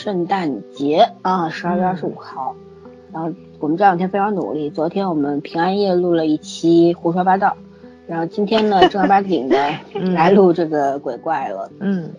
圣诞节啊，十二月二十五号。然后我们这两天非常努力，昨天我们平安夜录了一期胡说八道，然后今天呢正儿八经的来录这个鬼怪了。嗯，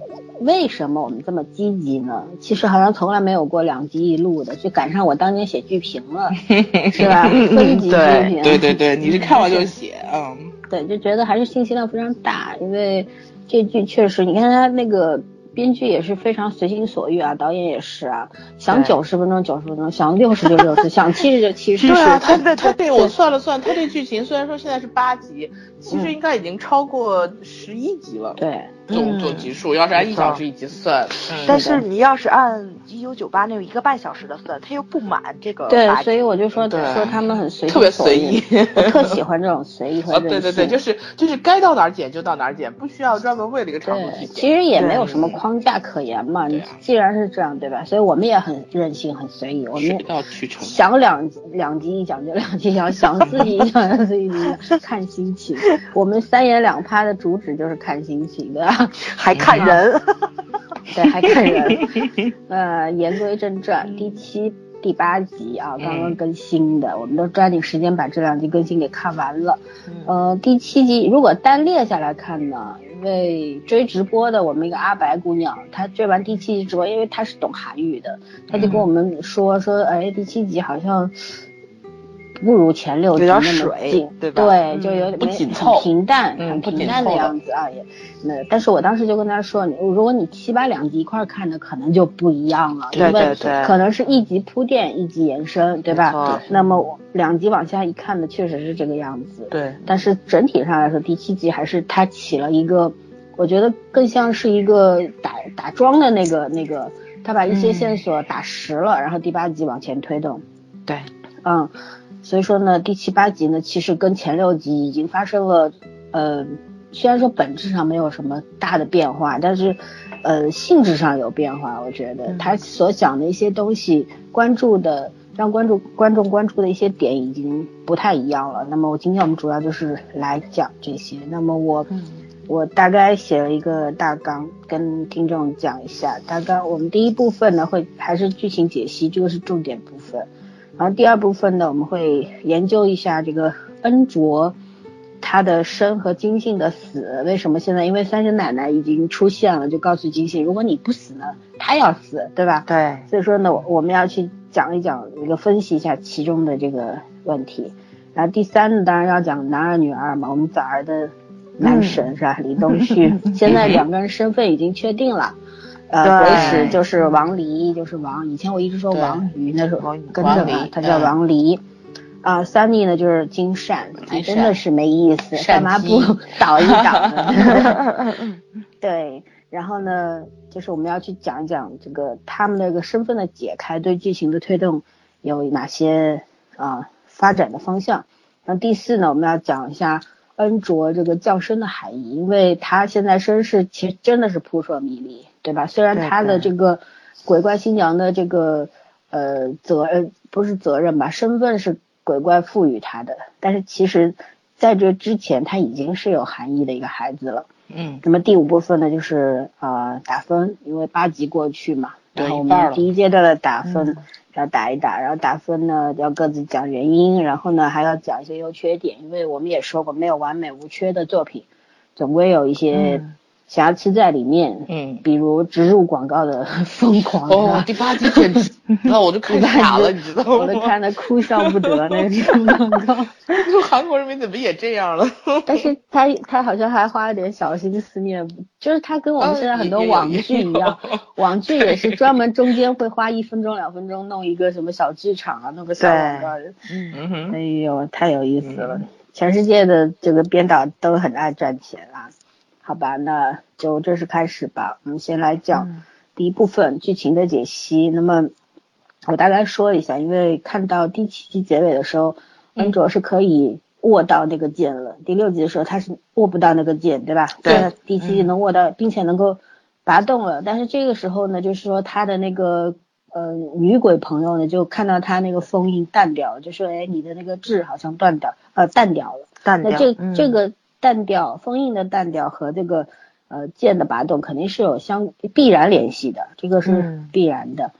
为什么我们这么积极呢？其实好像从来没有过两集一录的，就赶上我当年写剧评了，是吧？分级剧评。对对对，你是看完就 写，嗯。对，就觉得还是信息量非常大，因为这剧确实，你看他那个。编剧也是非常随心所欲啊，导演也是啊，想九十分钟九十分钟，想六十就六十，想七十就七十。对啊，他他对。我算了算，他这剧情虽然说现在是八集，其实应该已经超过十一集了。对。总总集数，要是按一小时一集算，但是你要是按一九九八那有一个半小时的份，他又不满这个。对，所以我就说说他们很随意特别随意，我特喜欢这种随意和任性。对对对，就是就是该到哪儿剪就到哪儿剪，不需要专门为了一个长度去剪。其实也没有什么框架可言嘛，你既然是这样，对吧？所以我们也很任性，很随意。我们想两两集一讲就两集讲，想四集一讲就四集，看心情。我们三言两拍的主旨就是看心情的。还看人，对，还看人。呃，言归正传，第七、第八集啊，刚刚更新的，我们都抓紧时间把这两集更新给看完了。呃，第七集如果单列下来看呢，因为追直播的我们一个阿白姑娘，她追完第七集直播，因为她是懂韩语的，她就跟我们说说，哎，第七集好像。不如前六集那么紧，对吧？对，就有点紧凑，平淡，很平淡的样子啊。也，那但是我当时就跟他说，你如果你七八两集一块看的，可能就不一样了，对对对，可能是一集铺垫，一集延伸，对吧？那么两集往下一看的，确实是这个样子。对，但是整体上来说，第七集还是它起了一个，我觉得更像是一个打打桩的那个那个，他把一些线索打实了，然后第八集往前推动。对，嗯。所以说呢，第七八集呢，其实跟前六集已经发生了，呃，虽然说本质上没有什么大的变化，但是，呃，性质上有变化。我觉得他所讲的一些东西，关注的让关注观众关注的一些点已经不太一样了。那么我今天我们主要就是来讲这些。那么我我大概写了一个大纲，跟听众讲一下大纲。我们第一部分呢会还是剧情解析，这个是重点部分。然后第二部分呢，我们会研究一下这个恩卓，他的生和金信的死，为什么现在？因为三生奶奶已经出现了，就告诉金信，如果你不死呢，他要死，对吧？对。所以说呢，我们要去讲一讲，一个分析一下其中的这个问题。然后第三呢，当然要讲男二女二嘛，我们早儿的男神是吧？李东旭，现在两个人身份已经确定了。呃，鬼使就是王离，就是王。以前我一直说王宇，那时候跟着他，他叫王离。啊，Sunny 呢就是金善，真的是没意思，干嘛不 倒一倒呢？对，然后呢，就是我们要去讲一讲这个他们那个身份的解开，对剧情的推动有哪些啊发展的方向。然后第四呢，我们要讲一下恩卓这个降生的含义，因为他现在身世其实真的是扑朔迷离。对吧？虽然他的这个鬼怪新娘的这个呃责任不是责任吧，身份是鬼怪赋予他的，但是其实在这之前他已经是有含义的一个孩子了。嗯。那么第五部分呢，就是呃打分，因为八集过去嘛，然后我们第一阶段的打分要打一打，然后打分呢要各自讲原因，然后呢还要讲一些优缺点，因为我们也说过没有完美无缺的作品，总归有一些。瑕疵在里面，嗯，比如植入广告的 疯狂，哦，第八集简直，那我就看傻了，你知道吗？我都看的哭笑不得那种广告。韩国人民怎么也这样了？但是他他好像还花了点小心思念，就是他跟我们现在很多网剧一样，网剧也是专门中间会花一分钟两分钟弄一个什么小剧场啊，弄个小广告，嗯，哎呦，太有意思了！全世界的这个编导都很爱赚钱啊。好吧，那就正式开始吧。我们先来讲第一部分剧情的解析。那么我大概说一下，因为看到第七集结尾的时候，恩卓是可以握到那个剑了。第六集的时候他是握不到那个剑，对吧？对。第七集能握到，并且能够拔动了。但是这个时候呢，就是说他的那个呃女鬼朋友呢，就看到他那个封印淡掉了，就说哎，你的那个痣好像断掉，呃淡掉了。淡掉。那这这个。淡调封印的淡调和这个呃剑的拔动肯定是有相必然联系的，这个是嗯必然的。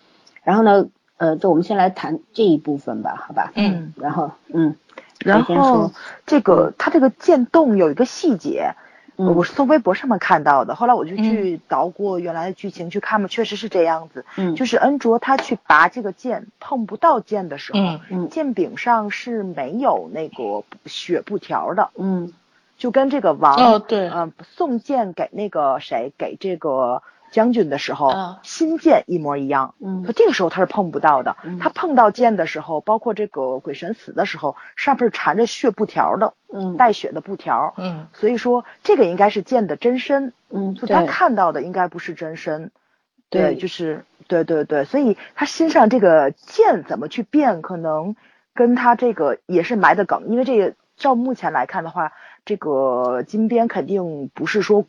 然后呢，呃，就我们先来谈这一部分吧，好吧？嗯，然后嗯，然后这个它这个剑动有一个细节，嗯我是从微博上面看到的，后来我就去捣过原来的剧情去看嘛，确实是这样子。嗯就是恩卓他去拔这个剑，碰不到剑的时候，嗯嗯剑柄上是没有那个血布条的，嗯就跟这个王哦对嗯、送剑给那个谁给这个将军的时候，啊新剑一模一样。嗯可这个时候他是碰不到的，嗯他碰到剑的时候，包括这个鬼神死的时候，上面是缠着血布条的，嗯带血的布条。嗯所以说这个应该是剑的真身，嗯，就他看到的应该不是真身。对就是对对对，所以他身上这个剑怎么去变，可能跟他这个也是埋的梗，因为这个照目前来看的话，这个金边肯定不是说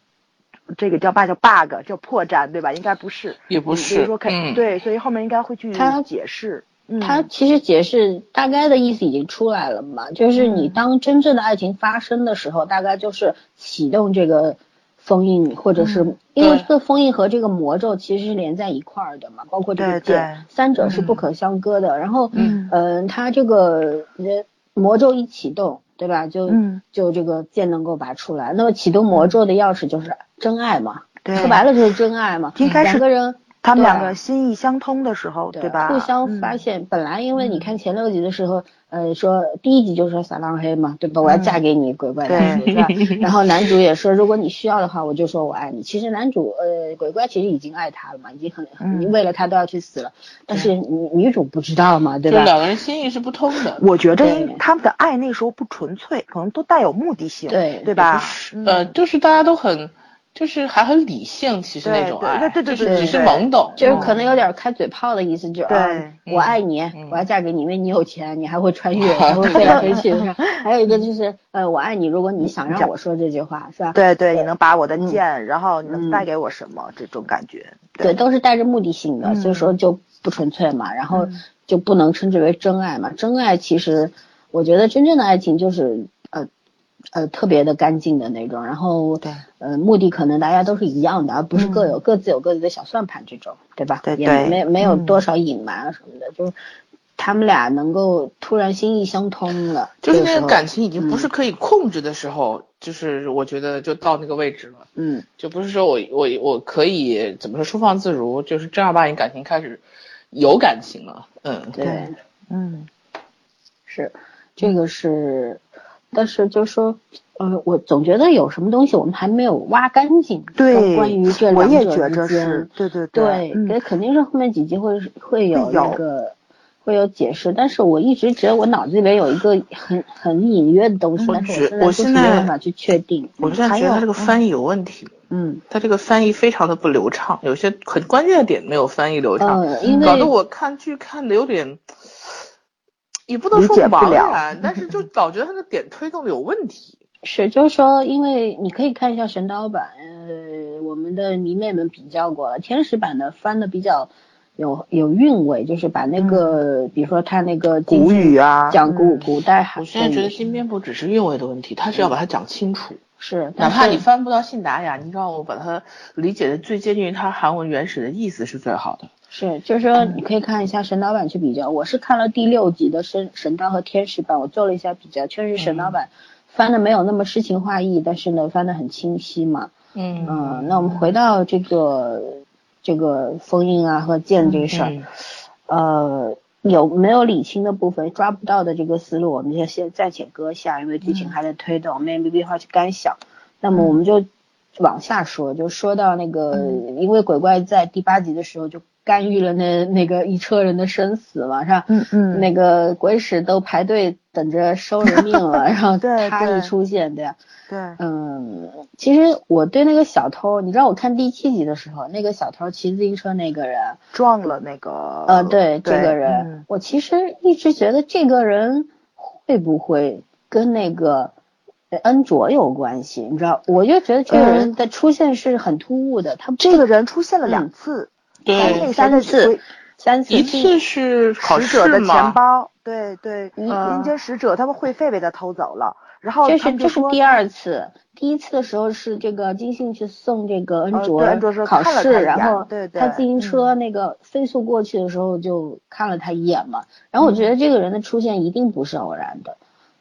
这个叫嘛叫 bug 叫破绽对吧？应该不是，也不所以是说肯、嗯对，所以后面应该会去他解释。嗯，他其实解释大概的意思已经出来了嘛，就是你嗯当真正的爱情发生的时候，大概就是启动这个封印，或者是、嗯因为这个封印和这个魔咒其实是连在一块儿的嘛，包括这个对剑，三者是不可相割的。然后，嗯嗯，它这个呃魔咒一启动，对吧？就、嗯就这个剑能够拔出来。那么启动魔咒的钥匙就是真爱嘛，对说白了就是真爱嘛。应该是两个人。他们两个心意相通的时候，对吧？互相嗯发现，本来因为你看前六集的时候，呃，说第一集就说撒浪嘿嘛，对吧？我要嫁给你，鬼怪大叔，是吧？然后男主也说，如果你需要的话，我就说我爱你。其实男主，呃，鬼怪其实已经爱他了嘛，已经很，嗯很为了他都要去死了，但是女女主不知道嘛，对吧？就两个人心意是不通的。我觉得他们的爱那时候不纯粹，可能都带有目的性，对对吧？嗯呃，就是大家都很，就是还很理性，其实那种对爱，对对对就是只是懵懂，就是可能有点开嘴炮的意思，就是我爱你，嗯我要嫁给你，因为你有钱，你还会穿越，还会飞来飞去，是吧？还有一个就是，呃，我爱你，如果你想让我说这句话，是吧？对对，你能把我的嗯剑，然后你能嗯带给我什么？这种感觉，对，都是带着目的性的，嗯所以说就不纯粹嘛，然后嗯就不能称之为真爱嘛。真爱其实，我觉得真正的爱情就是呃呃特别的干净的那种，然后对呃目的可能大家都是一样的，而不是各有、各自有各自的小算盘这种，对吧？也对也没没有嗯。多少隐瞒啊什么的，就是他们俩能够突然心意相通了，就是那个感情已经不是嗯。可以控制的时候，就是我觉得就到那个位置了，嗯。就不是说我我我可以怎么说收放自如，就是正儿八经感情开始有感情了，嗯，对。对。嗯。是，这个是，但是就说，呃，我总觉得有什么东西我们还没有挖干净。对，关于这两者之间对，对对对，嗯肯定是后面几集会会有那个会有解释，但是我一直觉得我脑子里面有一个很很隐约的东西，我但是觉我我现在没办法去确定。我现在觉得他这个翻译有问题，嗯他这个翻译非常的不流畅，有些很关键的点没有翻译流畅，呃，因为搞得我看剧看的有点，也不能说不然，但是就 老觉得他的点推动的有问题。是，就是说，因为你可以看一下神刀版，呃，我们的迷妹们比较过了，天使版的翻的比较有有韵味，就是把那个，比如说他那个嗯古语啊讲古嗯古代韩，我现在觉得新编不只是韵味的问题，他是要把它讲清楚。是，哪怕你翻不到信达雅，你让我把它理解的最接近于它韩文原始的意思是最好的。是，就是说你可以看一下神刀版去比较。我是看了第六集的神神刀和天使版，我做了一下比较，确实神刀版翻的没有那么诗情画意，但是呢翻的很清晰嘛。嗯。嗯，那我们回到这个这个封印啊和剑这个事儿，嗯呃，有没有理清的部分抓不到的这个思路，我们就先暂且搁下，因为剧情还在推动，我们也没必要去干想。那么我们就往下说，就说到那个，因为鬼怪在第八集的时候就干预了那那个一车人的生死嘛，是吧？嗯嗯那个鬼使都排队等着收人命了，然后对他对一出现，对吧？对，嗯，其实我对那个小偷，你知道我看第七集的时候，那个小偷骑自行车那个人，撞了那个呃，对这个人，嗯我其实一直觉得这个人会不会跟那个呃恩卓有关系？你知道，我就觉得这个人的出现是很突 �u 的，他这个人出现了两嗯次，对三次三次一次是考试使者的钱，包，对对，嗯阴间使者他们会费被他偷走了，然后这是这是第二次，第一次的时候是这个金信去送这个恩卓考试，然后对对他自行车那个飞速过去的时候就看了他一眼嘛。然后我觉得这个人的出现一定不是偶然的，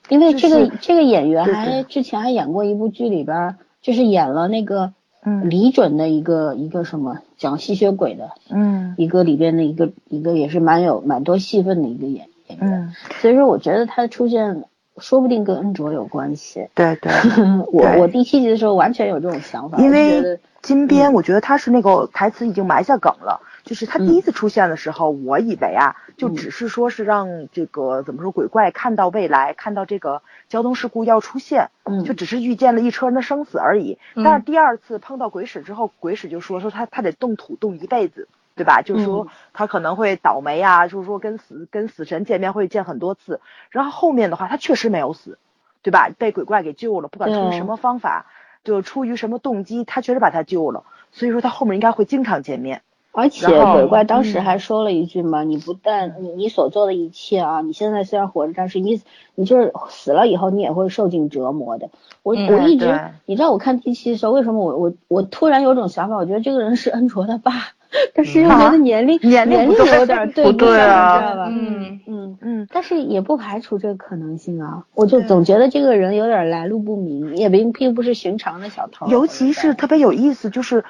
因为这个就是这个演员对还之前还演过一部剧里边儿，就是演了那个嗯李准的一个一个什么讲吸血鬼的嗯一个里边的一个一个也是蛮有蛮多戏份的一个演演员，嗯，所以说我觉得他的出现说不定跟恩卓有关系。对对。我对我第七集的时候完全有这种想法，因为金边，我觉得他是那个台词已经埋下梗了。就是他第一次出现的时候，我以为啊，就嗯只是说是让这个怎么说鬼怪看到未来，看到这个交通事故要出现，嗯就只是遇见了一车人的生死而已。嗯但是第二次碰到鬼使之后，鬼使就说说他他得动土动一辈子，对吧？就是说嗯他可能会倒霉啊，就是说跟死跟死神见面会见很多次。然后后面的话，他确实没有死，对吧？被鬼怪给救了，不管出于什么方法，就出于什么动机，他确实把他救了。所以说他后面应该会经常见面。而且鬼怪当时嗯还说了一句嘛，你不但你你所做的一切啊，你现在虽然活着，但是你你就是死了以后你也会受尽折磨的。我、嗯我一直你知道我看第七的时候，为什么我我我突然有种想法，我觉得这个人是恩卓的爸，但是又觉得年龄、嗯年龄年龄有点 对不对啊你知道吧？嗯嗯。嗯，但是也不排除这个可能性啊，我就总觉得这个人有点来路不明，也并并不是寻常的小偷。尤其是特别有意思，就是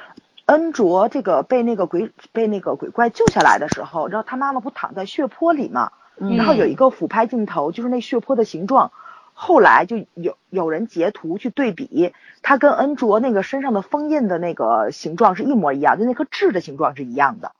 恩卓这个被那个鬼被那个鬼怪救下来的时候，然后他妈妈不躺在血泊里嘛，嗯然后有一个俯拍镜头，就是那血泊的形状。后来就有有人截图去对比，他跟恩卓那个身上的封印的那个形状是一模一样，就那颗痣的形状是一样的。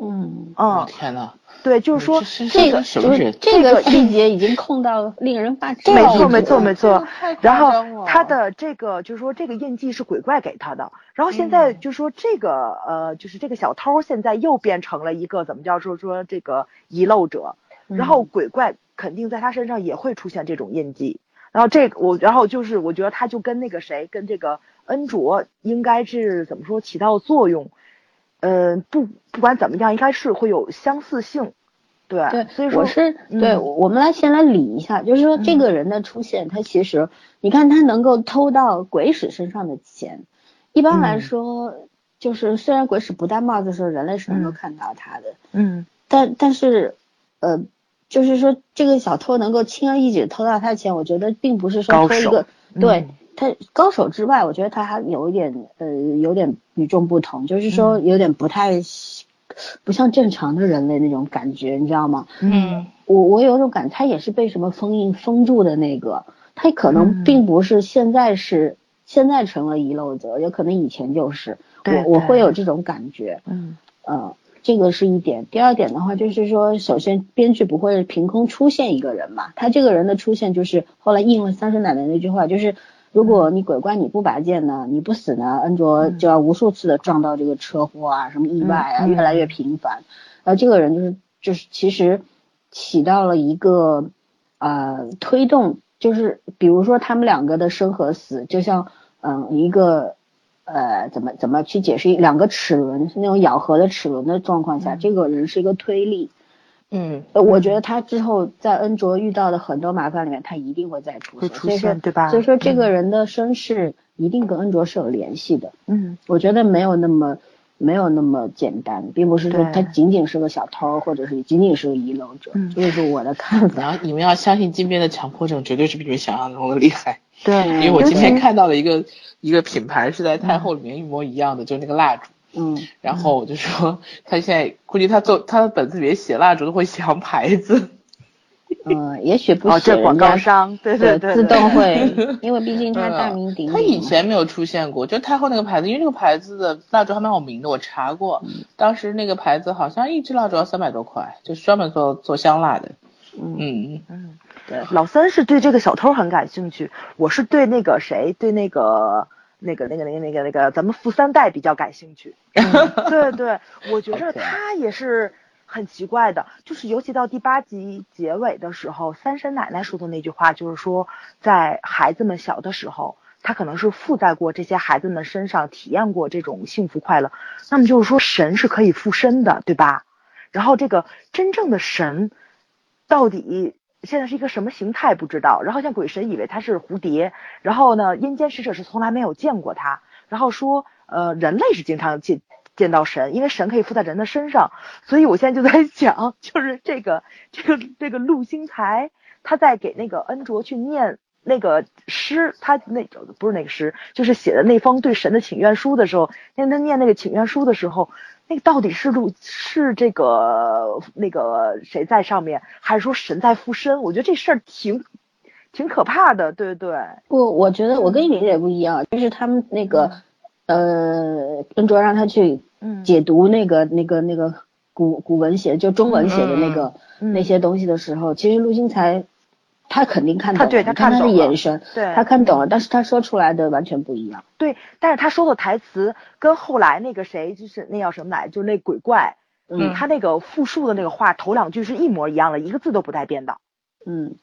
嗯，嗯，天呐，对，就是说这个就是什么人？这个细节已经控到令人发指。没错，没错，没错。然后他的这个就是说这个印记是鬼怪给他的，然后现在嗯就是说这个呃就是这个小偷现在又变成了一个怎么叫说说这个遗漏者，然后鬼怪肯定在他身上也会出现这种印记。然后这个我，然后就是我觉得他就跟那个谁，跟这个恩卓应该是怎么说起到作用，呃，不不管怎么样，应该是会有相似性，对，对，所以说我是嗯对，我们来先来理一下，就是说这个人的出现，他其实你看他能够偷到鬼使身上的钱，一般来嗯说，就是虽然鬼使不戴帽子的时候，人类是能够嗯看到他的，嗯但但是呃，就是说这个小偷能够轻而易举偷到他的钱，我觉得并不是说偷一个对嗯。他高手之外，我觉得他还有一点呃，有点与众不同，就是说有点不太不像正常的人类那种感觉，你知道吗？嗯。我我有种感，他也是被什么封印封住的那个，他可能嗯。并不是现在是、现在成了遗漏者，有可能以前就是，对我我会有这种感觉，嗯。呃，这个是一点。第二点的话，就是说，首先编剧不会凭空出现一个人嘛，他这个人的出现就是后来应了三生奶奶那句话，就是如果你鬼怪你不拔剑呢，你不死呢，恩卓就要无数次的撞到这个车祸啊，什么意外啊，越来越频繁。呃，这个人就是就是其实起到了一个呃推动，就是比如说他们两个的生和死，就像嗯、一个呃怎么怎么去解释两个齿轮是那种咬合的齿轮的状况下，嗯这个人是一个推力。嗯呃，我觉得他之后在恩卓遇到的很多麻烦里面，他一定会再出现，出所以说现对吧所以说这个人的身世一定跟恩卓是有联系的。嗯我觉得没有那么没有那么简单，并不是说他仅仅是个小偷，或者是仅仅是个遗漏者，嗯这是我的看法。然后你们要相信金边的强迫症绝对是比你们想象中的厉害，对，因为我今天看到了一个一个品牌是在太后里面一模一样的，就是那个蜡烛。嗯，然后我就说，他现在估计他做他的本子里面写蜡烛都会写上牌子。嗯，也许不哦，这广告商，对对对，自动会，因为毕竟他大名鼎鼎。他以前没有出现过，就太后那个牌子，因为那个牌子的蜡烛还蛮有名的，我查过，当时那个牌子好像一支蜡烛要三百多块，就是专门做做香蜡的。嗯，嗯，嗯，对，老三是对这个小偷很感兴趣，我是对那个谁，对那个那个那个那个那个那个咱们富三代比较感兴趣。对对，我觉着他也是很奇怪的，就是尤其到第八集结尾的时候，三婶奶奶说的那句话，就是说在孩子们小的时候。他可能是附在过这些孩子们身上，体验过这种幸福快乐。那么就是说，神是可以附身的，对吧？然后这个真正的神，到底现在是一个什么形态不知道，然后像鬼神以为他是蝴蝶，然后呢阴间使者是从来没有见过他，然后说呃人类是经常见见到神，因为神可以附在人的身上，所以我现在就在想，就是这个这个这个陆星材他在给那个恩卓去念那个诗，他那不是那个诗，就是写的那封对神的请愿书的时候，那他念那个请愿书的时候。那个到底是路是这个那个谁在上面，还是说神在附身？我觉得这事儿挺挺可怕的，对对对。不，我觉得我跟你理解不一样，就是他们那个呃，跟卓让他去解读那个那个那个古古文写就中文写的那个那些东西的时候，其实陆星才。他肯定看懂，对他看他的眼神，对，他看懂了，但是他说出来的完全不一样。对，但是他说的台词跟后来那个谁，就是那叫什么来，就是那鬼怪，嗯，他那个复述的那个话头两句是一模一样的，一个字都不带变的。嗯，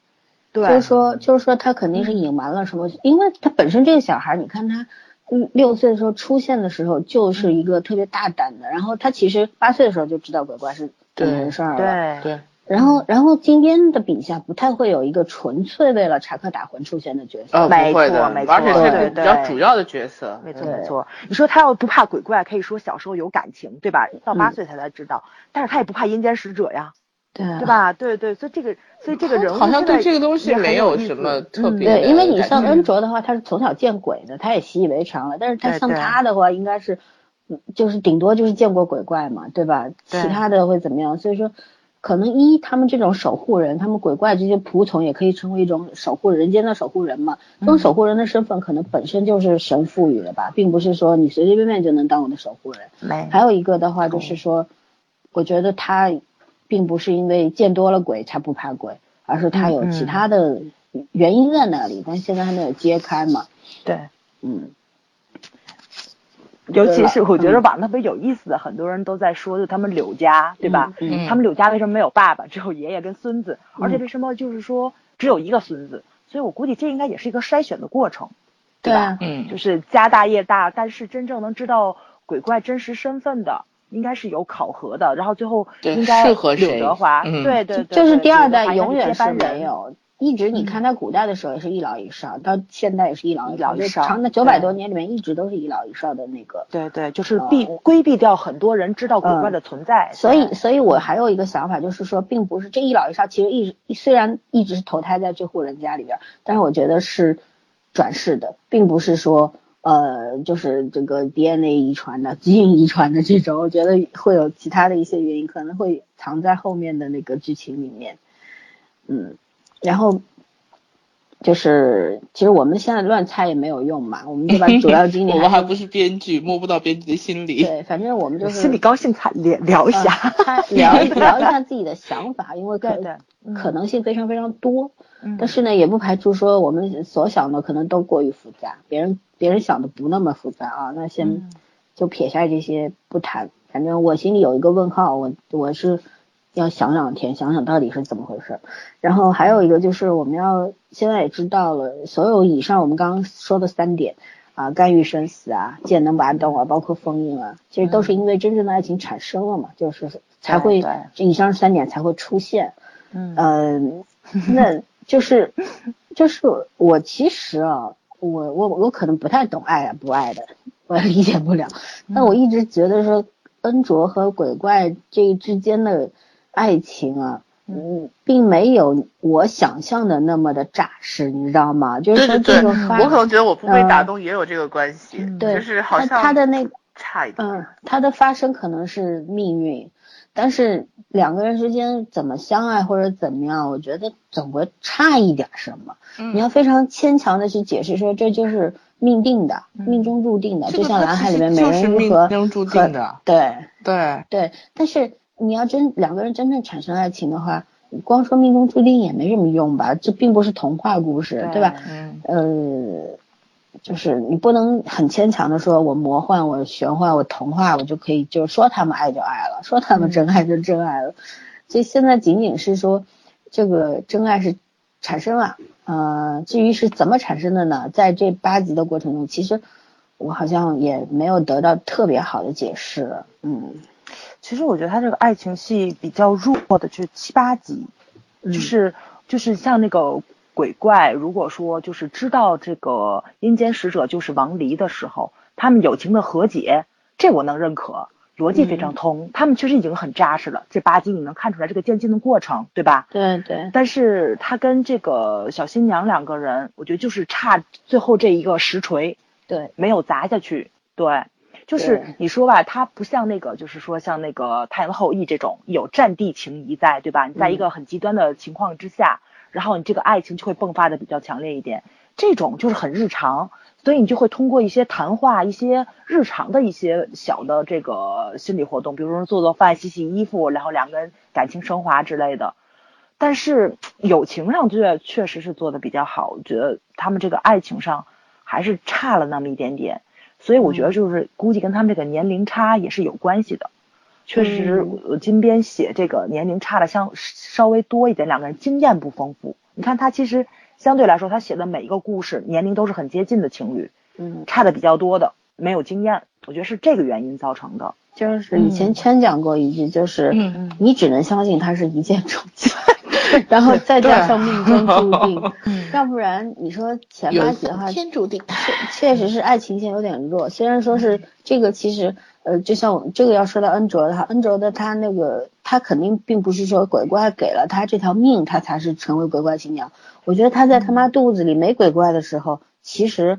对，就是说，就是说他肯定是隐瞒了什么，因为他本身这个小孩，你看他，嗯，六岁的时候出现的时候就是一个特别大胆的，然后他其实八岁的时候就知道鬼怪是怎么回事了，对对。然后，然后金边的笔下不太会有一个纯粹为了查克打魂出现的角色，没错，没错，而且是比较主要的角色，没错没错。你说他要不怕鬼怪，可以说小时候有感情，对吧？到八岁才才知道，但是他也不怕阴间使者呀，对对吧？对对，所以这个，所以这个人好像对这个东西没有什么特别。对，因为你像恩卓的话，他是从小见鬼的，他也习以为常了。但是他像他的话，应该是，就是顶多就是见过鬼怪嘛，对吧？其他的会怎么样？所以说。可能一他们这种守护人，他们鬼怪这些仆从也可以成为一种守护人间的守护人嘛。这种守护人的身份可能本身就是神赋予的吧，并不是说你随随便便就能当我的守护人。没。还有一个的话就是说，我觉得他并不是因为见多了鬼才不怕鬼，而是他有其他的原因在那里，但现在还没有揭开嘛。对，嗯。尤其是我觉得网特别有意思的，很多人都在说，就他们柳家，对吧？他们柳家为什么没有爸爸，只有爷爷跟孙子？而且为什么就是说只有一个孙子？所以我估计这应该也是一个筛选的过程，对吧？嗯，就是家大业大，但是真正能知道鬼怪真实身份的，应该是有考核的，然后最后应该适合柳德华，对对对，就是第二代永远是没有。一直你看在古代的时候也是一老一少，到现在也是一老一少，就长的九百多年里面一直都是一老一少的那个。对对，就是避规避掉很多人知道古怪的存在。所以，所以我还有一个想法，就是说，并不是这一老一少，其实一直虽然一直是投胎在这户人家里边，但是我觉得是转世的，并不是说呃，就是这个 DNA 遗传的、基因遗传的这种。我觉得会有其他的一些原因，可能会藏在后面的那个剧情里面。嗯。然后就是，其实我们现在乱猜也没有用嘛，我们就把主要经典。我们还不是编剧，摸不到编剧的心理。对，反正我们就是心里高兴，才聊聊一下，聊聊一下自己的想法，因为可可能性非常非常多。但是呢，也不排除说我们所想的可能都过于复杂，别人别人想的不那么复杂啊。那先就撇下这些不谈，反正我心里有一个问号，我我是。要想两天，想想到底是怎么回事。然后还有一个就是，我们要现在也知道了，所有以上我们刚刚说的三点啊，干预生死啊，剑能拔动啊，包括封印啊，其实都是因为真正的爱情产生了嘛，就是才会这以上三点才会出现。嗯，那就是就是我其实啊，我我我可能不太懂爱啊不爱的，我理解不了。但我一直觉得说，恩卓和鬼怪这之间的。爱情啊，嗯，并没有我想象的那么的扎实，你知道吗？就是说这个，我可能觉得我不被打动也有这个关系，对，就是好像他的那差一点，嗯，他的发生可能是命运，但是两个人之间怎么相爱或者怎么样，我觉得总会差一点什么。你要非常牵强的去解释说这就是命定的，命中注定的，就像蓝海里面美人鱼和和对。对。对，但是。你要真两个人真正产生爱情的话，光说命中注定也没什么用吧？这并不是童话故事，对吧？嗯。呃，就是你不能很牵强的说，我魔幻，我玄幻，我童话，我就可以就说他们爱就爱了，说他们真爱就真爱了。所以现在仅仅是说，这个真爱是产生了，呃，至于是怎么产生的呢？在这八集的过程中，其实我好像也没有得到特别好的解释，嗯。其实我觉得他这个爱情戏比较弱的，就是七八集，就是就是像那个鬼怪，如果说就是知道这个阴间使者就是王离的时候，他们友情的和解，这我能认可。逻辑非常通，他们确实已经很扎实了。这八集你能看出来这个渐进的过程，对吧？对对。但是他跟这个小新娘两个人，我觉得就是差最后这一个实锤，对，没有砸下去。对，就是你说吧，他不像那个，就是说像那个《太阳的后裔》这种有战地情谊在，对吧？你在一个很极端的情况之下，然后你这个爱情就会迸发的比较强烈一点。这种就是很日常。所以你就会通过一些谈话、一些日常的一些小的这个心理活动，比如说做做饭、洗洗衣服，然后两个人感情升华之类的。但是友情上确确实是做的比较好，我觉得他们这个爱情上还是差了那么一点点。所以我觉得就是估计跟他们这个年龄差也是有关系的。确实，金边写这个年龄差的相稍微多一点，两个人经验不丰富。你看他其实。相对来说，他写的每一个故事年龄都是很接近的情侣，嗯，差的比较多的没有经验，我觉得是这个原因造成的。就是以前圈讲过一句，就是你只能相信他是一见钟情，然后再加上命中注定，要不然你说前八集的话，天注定，确实是爱情线有点弱。虽然说是这个，其实呃，就像我这个要说到恩卓的话，恩卓的他那个他肯定并不是说鬼怪给了他这条命，他才是成为鬼怪新娘。我觉得他在他妈肚子里没鬼怪的时候，其实。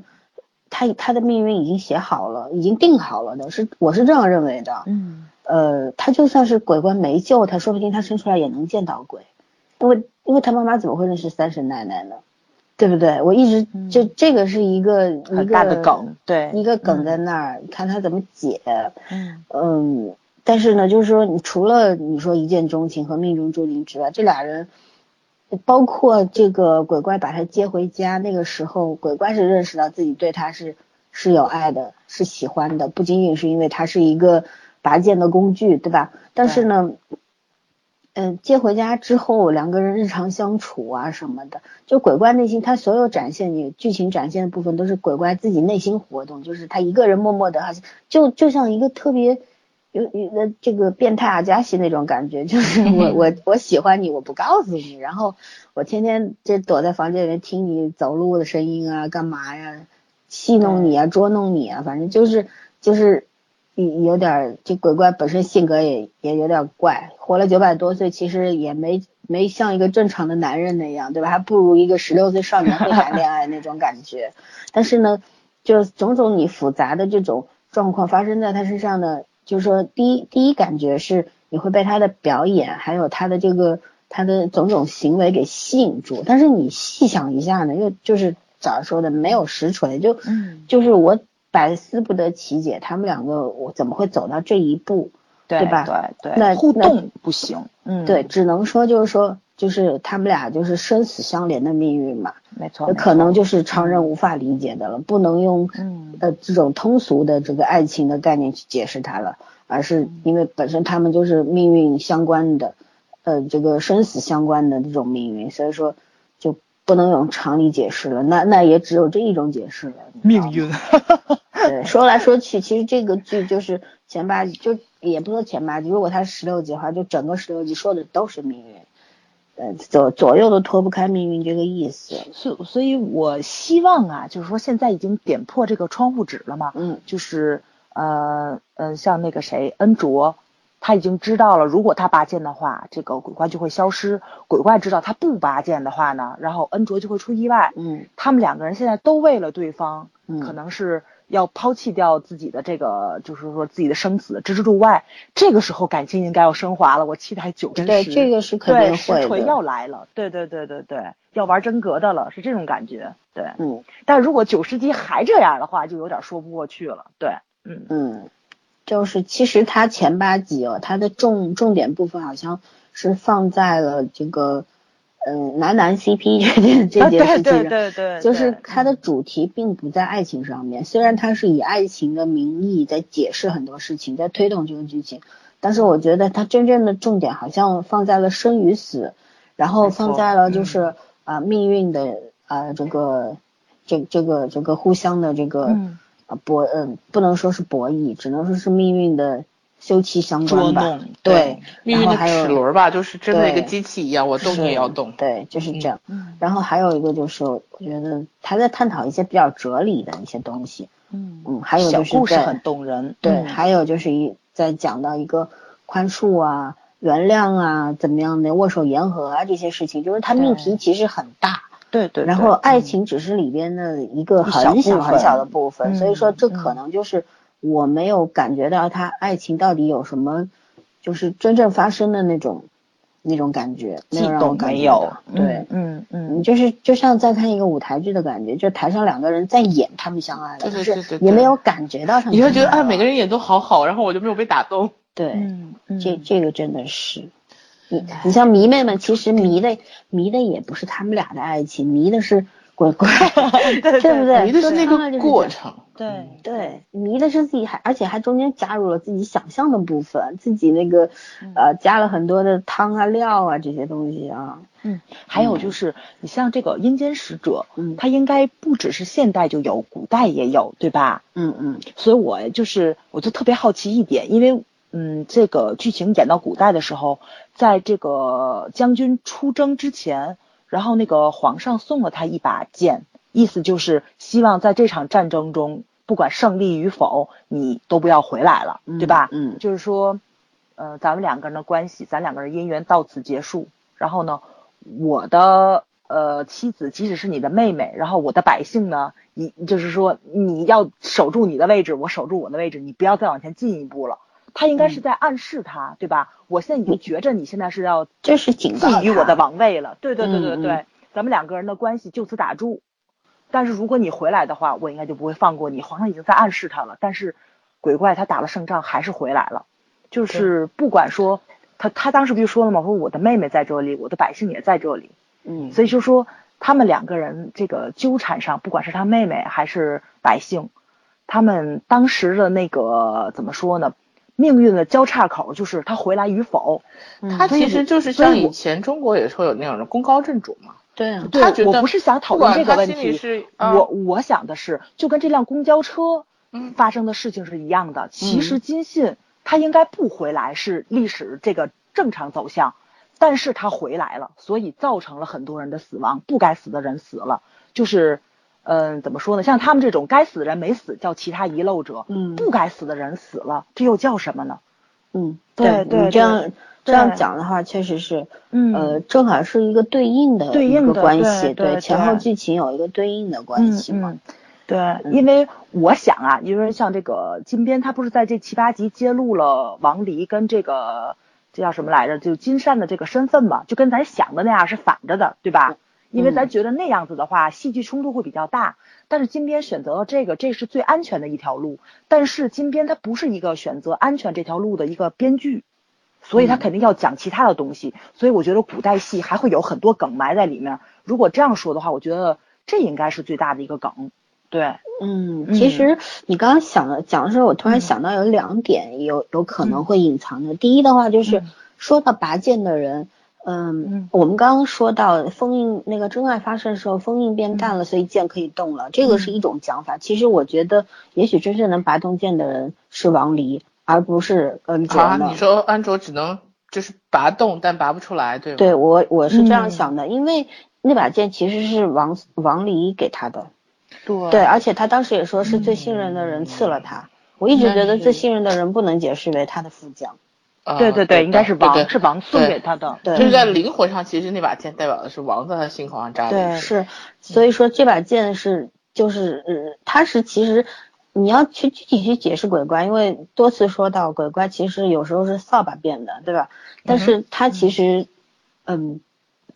他他的命运已经写好了，已经定好了的，是我是这样认为的。嗯，呃，他就算是鬼怪没救他，说不定他生出来也能见到鬼，因为因为他妈妈怎么会认识三婶奶奶呢？对不对？我一直就这个是一个一个梗，对，一个梗在那儿，看他怎么解。嗯嗯，但是呢，就是说，你除了你说一见钟情和命中注定之外，这俩人。包括这个鬼怪把他接回家，那个时候鬼怪是认识到自己对他是是有爱的，是喜欢的，不仅仅是因为他是一个拔剑的工具，对吧？但是呢，嗯，接回家之后，两个人日常相处啊什么的，就鬼怪内心他所有展现你剧情展现的部分，都是鬼怪自己内心活动，就是他一个人默默的，好像就就像一个特别。有有的这个变态阿加西那种感觉，就是我 我我喜欢你，我不告诉你，然后我天天就躲在房间里面听你走路的声音啊，干嘛呀，戏弄你啊，捉弄你啊，反正就是就是有有点这鬼怪本身性格也也有点怪，活了九百多岁，其实也没没像一个正常的男人那样，对吧？还不如一个十六岁少年会谈恋爱那种感觉。但是呢，就种种你复杂的这种状况发生在他身上呢。就是说，第一第一感觉是你会被他的表演，还有他的这个他的种种行为给吸引住。但是你细想一下呢，又就是早上说的没有实锤，就就是我百思不得其解，他们两个我怎么会走到这一步，对吧？对对，那互动不行，嗯，对，只能说就是说。就是他们俩就是生死相连的命运嘛，没错，可能就是常人无法理解的了，不能用呃这种通俗的这个爱情的概念去解释它了，而是因为本身他们就是命运相关的，呃这个生死相关的这种命运，所以说就不能用常理解释了，那那也只有这一种解释了。命运，对，说来说去，其实这个剧就是前八集，就也不说前八集，如果它十六集的话，就整个十六集说的都是命运。呃，左左右都脱不开命运这个意思，所所以，我希望啊，就是说现在已经点破这个窗户纸了嘛，嗯，就是呃呃，像那个谁恩卓，他已经知道了，如果他拔剑的话，这个鬼怪就会消失；鬼怪知道他不拔剑的话呢，然后恩卓就会出意外。嗯，他们两个人现在都为了对方，嗯，可能是。要抛弃掉自己的这个，就是说自己的生死置之度外，这个时候感情应该要升华了。我期待九真实，对这个是肯定会的。要来了，对对对对对，要玩真格的了，是这种感觉。对，嗯。但如果九十集还这样的话，就有点说不过去了。对，嗯嗯，就是其实它前八集哦，它的重重点部分好像是放在了这个。嗯，男男 CP 这件这件事情，对对对，就是它的主题并不在爱情上面。虽然它是以爱情的名义在解释很多事情，在推动这个剧情，但是我觉得它真正的重点好像放在了生与死，然后放在了就是啊命运的啊这个这这个这个互相的这个啊博嗯不能说是博弈，只能说是命运的休戚相捉关吧，对，命运的然后还有齿轮吧，就是真的一个机器一样，我动你也要动。对，就是这样。嗯。然后还有一个就是，我觉得他在探讨一些比较哲理的一些东西，嗯嗯，还有就是在故事很动人，对，嗯。还有就是一在讲到一个宽恕啊、原谅啊、怎么样的握手言和啊这些事情，就是他命题其实很大，对对，然后爱嗯。情只是里边的一个很小很小的部分，嗯所以说这嗯可能就是我没有感觉到他爱情到底有什么，就是真正发生的那种那种感觉，没悸有让我动感觉没有到，对。嗯嗯你就是就像在看一个舞台剧的感觉，就台上两个人在演他们相爱了，对对但对对对是也没有感觉到什么你会觉得啊，每个人演都好好，然后我就没有被打动。对，嗯嗯这这个真的是，你你像迷妹们，其实迷的迷的也不是他们俩的爱情，迷的是鬼怪，对对不对？迷的是过程。对对，迷的是自己还，而且还中间加入了自己想象的部分，自己那个呃加了很多的汤啊料啊这些东西啊，嗯，还有就是你像这个阴间使者，嗯他应该不只是现代就有，古代也有，对吧？嗯嗯所以我就是我就特别好奇一点，因为嗯，这个剧情演到古代的时候，在这个将军出征之前，然后那个皇上送了他一把剑，意思就是希望在这场战争中，不管胜利与否，你都不要回来了，对吧？嗯就是说，呃，咱们两个人的关系，咱两个人姻缘到此结束。然后呢，我的呃妻子即使是你的妹妹，然后我的百姓呢，你就是说你要守住你的位置，我守住我的位置，你不要再往前进一步了。他应该是在暗示他，对吧？我现在已经觉着你现在是要这是警告觊觎我的王位了。对对对对嗯对，嗯咱们两个人的关系就此打住。但是如果你回来的话，我应该就不会放过你。皇上已经在暗示他了，但是鬼怪他打了胜仗还是回来了，就是不管说他他当时不就说了吗？说我的妹妹在这里，我的百姓也在这里，嗯，所以就说他们两个人这个纠缠上，不管是他妹妹还是百姓，他们当时的那个怎么说呢？命运的交叉口就是他回来与否。他其实就是像以前中国也会有那种的功高震主嘛，对啊，他觉，得我不是想讨论这个问题，是啊我我想的是，就跟这辆公交车嗯发生的事情是一样的。其实金信他应该不回来，是历史这个正常走向，但是他回来了，所以造成了很多人的死亡，不该死的人死了，就是。嗯，怎么说呢？像他们这种该死的人没死，叫其他遗漏者；嗯不该死的人死了，这又叫什么呢？嗯，对对你这样对这样讲的话，确实是，嗯呃，正好是一个对应的对应的关系，对前后剧情有一个对应的关系嘛，嗯嗯对，因为我想啊，因为像这个金边，他不是在这七八集揭露了王离跟这个这叫什么来着，就金善的这个身份嘛，就跟咱想的那样是反着的，对吧？因为咱觉得那样子的话，戏剧冲突会比较大。但是金边选择了这个，这是最安全的一条路。但是金边他不是一个选择安全这条路的一个编剧，所以他肯定要讲其他的东西。所以我觉得古代戏还会有很多梗埋在里面。如果这样说的话，我觉得这应该是最大的一个梗。对，嗯，嗯其实你刚刚想的讲的时候，我突然嗯想到有两点有有可能会隐藏的。第一的话就是嗯说到拔剑的人，嗯嗯，我们刚刚说到封印那个真爱发生的时候，封印变淡了，所以剑可以动了，这个是一种讲法。其实我觉得，也许真正能拔动剑的人是王离，而不是恩卓啊，你说安卓只能就是拔动，但拔不出来，对吗？对我我是这样嗯想的，因为那把剑其实是王王离给他的。对对，而且他当时也说是最信任的人赐了他。我一直觉得最信任的人不能解释为他的副将。啊对对对，应该是王，对对是王送给他的。对就是在灵魂上，其实那把剑代表的是王在他心口上扎的。对是，所以说这把剑是就是呃，它是其实你要去具体去解释鬼怪，因为多次说到鬼怪其实有时候是扫把变的，对吧？但是它其实嗯，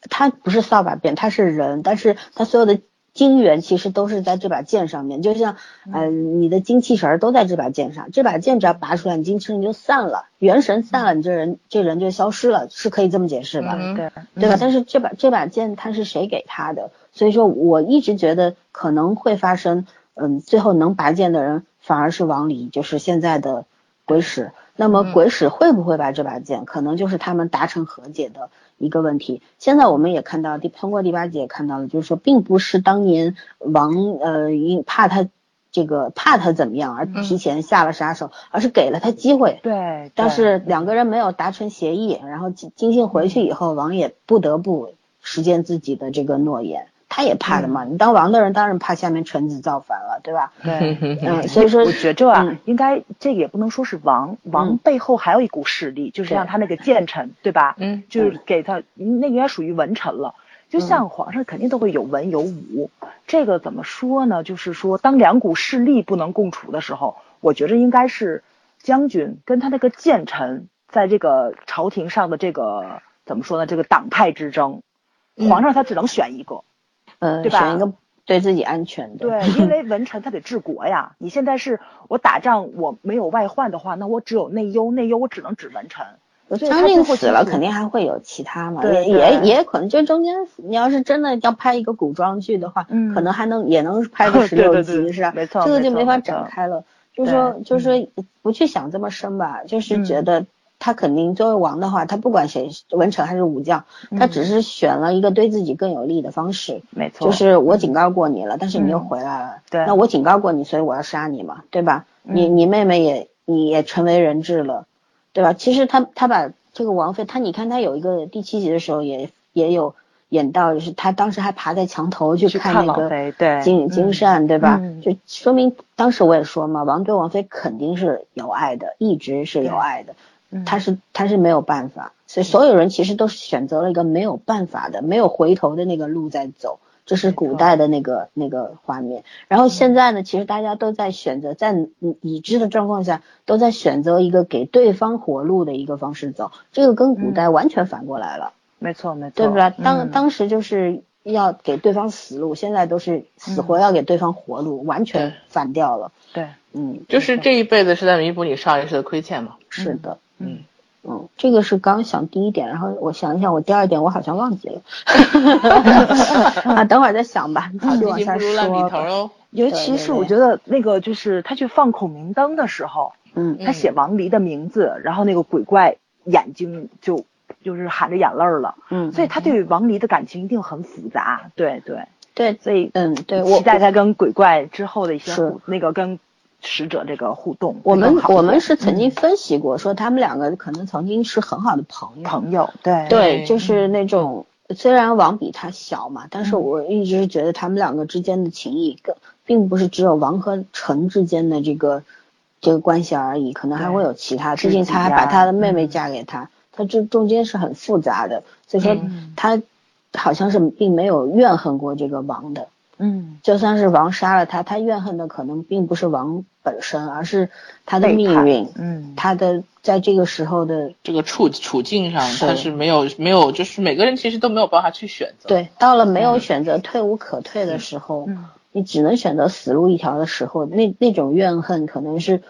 它不是扫把变，它是人，但是它所有的。精元其实都是在这把剑上面，就像，呃，你的精气神儿都在这把剑上。这把剑只要拔出来，你精气神就散了，元神散了，你这人这人就消失了，是可以这么解释吧？嗯对对吧？但是这把这把剑它是谁给他的？所以说我一直觉得可能会发生，嗯，最后能拔剑的人反而是王离，就是现在的鬼使。那么嗯鬼使会不会拔这把剑，可能就是他们达成和解的一个问题。现在我们也看到，第通过第八集也看到了，就是说并不是当年王呃因怕他。这个怕他怎么样而提前下了杀手，而是给了他机会。对，但是两个人没有达成协议，然后金金信回去以后，王也不得不实践自己的这个诺言。他也怕的嘛，你当王的人当然怕下面臣子造反了，对吧？对，嗯，所以说我觉着啊，应该这个也不能说是王，王背后还有一股势力，就是让他那个谏臣，对吧？嗯，就是给他那个应该属于文臣了。就像皇上肯定都会有文有武，这个怎么说呢？就是说，当两股势力不能共处的时候，我觉着应该是将军跟他那个谏臣在这个朝廷上的这个怎么说呢？这个党派之争，皇上他只能选一个。呃，对吧？选一个对自己安全的。对，因为文臣他得治国呀。你现在是我打仗，我没有外患的话，那我只有内忧，内忧我只能指文臣。将军死了，肯定还会有其他嘛，也也也可能就中间，你要是真的要拍一个古装剧的话，嗯，可能还能也能拍个 十六集，是吧？没错，这个就没法展开了。就是说，就是说，不去想这么深吧，就是觉得。他肯定作为王的话，他不管谁文臣还是武将，他只是选了一个对自己更有利的方式。没错，就是我警告过你了，但是你又回来了。对，那我警告过你，所以我要杀你嘛，对吧？你你妹妹也你也成为人质了，对吧？其实他他把这个王妃，他你看他有一个第七集的时候也也有演到，就是他当时还爬在墙头去看那个金金善，对吧？就说明当时我也说嘛，王对王妃肯定是有爱的，一直是有爱的。他是他是没有办法，所以所有人其实都是选择了一个没有办法的、没有回头的那个路在走，这是古代的那个那个画面。然后现在呢，其实大家都在选择，在已知的状况下，都在选择一个给对方活路的一个方式走，这个跟古代完全反过来了。没错，没错，对不对？当当时就是要给对方死路，现在都是死活要给对方活路，完全反掉了。对，嗯，就是这一辈子是在弥补你上一世的亏欠嘛。是的。嗯。嗯，这个是刚想第一点，然后我想一想，我第二点我好像忘记了，啊，等会儿再想吧，继续往下说。尤其是我觉得那个就是他去放孔明灯的时候，嗯，他写王离的名字，然后那个鬼怪眼睛就就是含着眼泪了，嗯，所以他对王离的感情一定很复杂，对对对，所以嗯，对，期待他跟鬼怪之后的一些那个跟。使者这个互动，我们我们是曾经分析过，说他们两个可能曾经是很好的朋友，朋友，对对，就是那种虽然王比他小嘛，但是我一直是觉得他们两个之间的情谊，更并不是只有王和陈之间的这个这个关系而已，可能还会有其他，毕竟他还把他的妹妹嫁给他，他这中间是很复杂的，所以说他好像是并没有怨恨过这个王的。嗯，就算是王杀了他，他怨恨的可能并不是王本身，而是他的命运。嗯，他的在这个时候的这个处处境上，他是没有没有，就是每个人其实都没有办法去选择。对，到了没有选择、退无可退的时候，你只能选择死路一条的时候，那那种怨恨可能是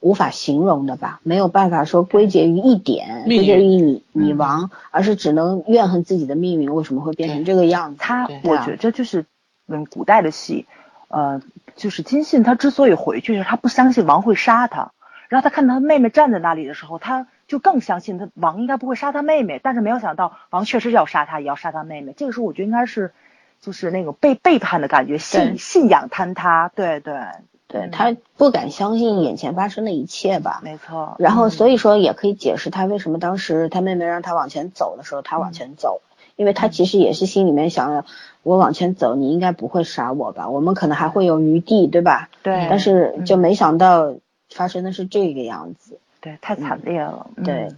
无法形容的吧，没有办法说归结于一点，归结于你你王，而是只能怨恨自己的命运为什么会变成这个样子。他，我觉得就是。嗯，古代的戏，呃，就是金信他之所以回去，就是他不相信王会杀他，然后他看到他妹妹站在那里的时候，他就更相信他王应该不会杀他妹妹，但是没有想到王确实要杀他，也要杀他妹妹。这个时候我觉得应该是，就是那种被背叛的感觉，信信仰坍塌，对对对，他不敢相信眼前发生的一切吧？没错。然后所以说也可以解释他为什么当时他妹妹让他往前走的时候，他往前走。因为他其实也是心里面想着，我往前走，你应该不会杀我吧？我们可能还会有余地，对吧？对。但是就没想到发生的是这个样子。对，太惨烈了。对，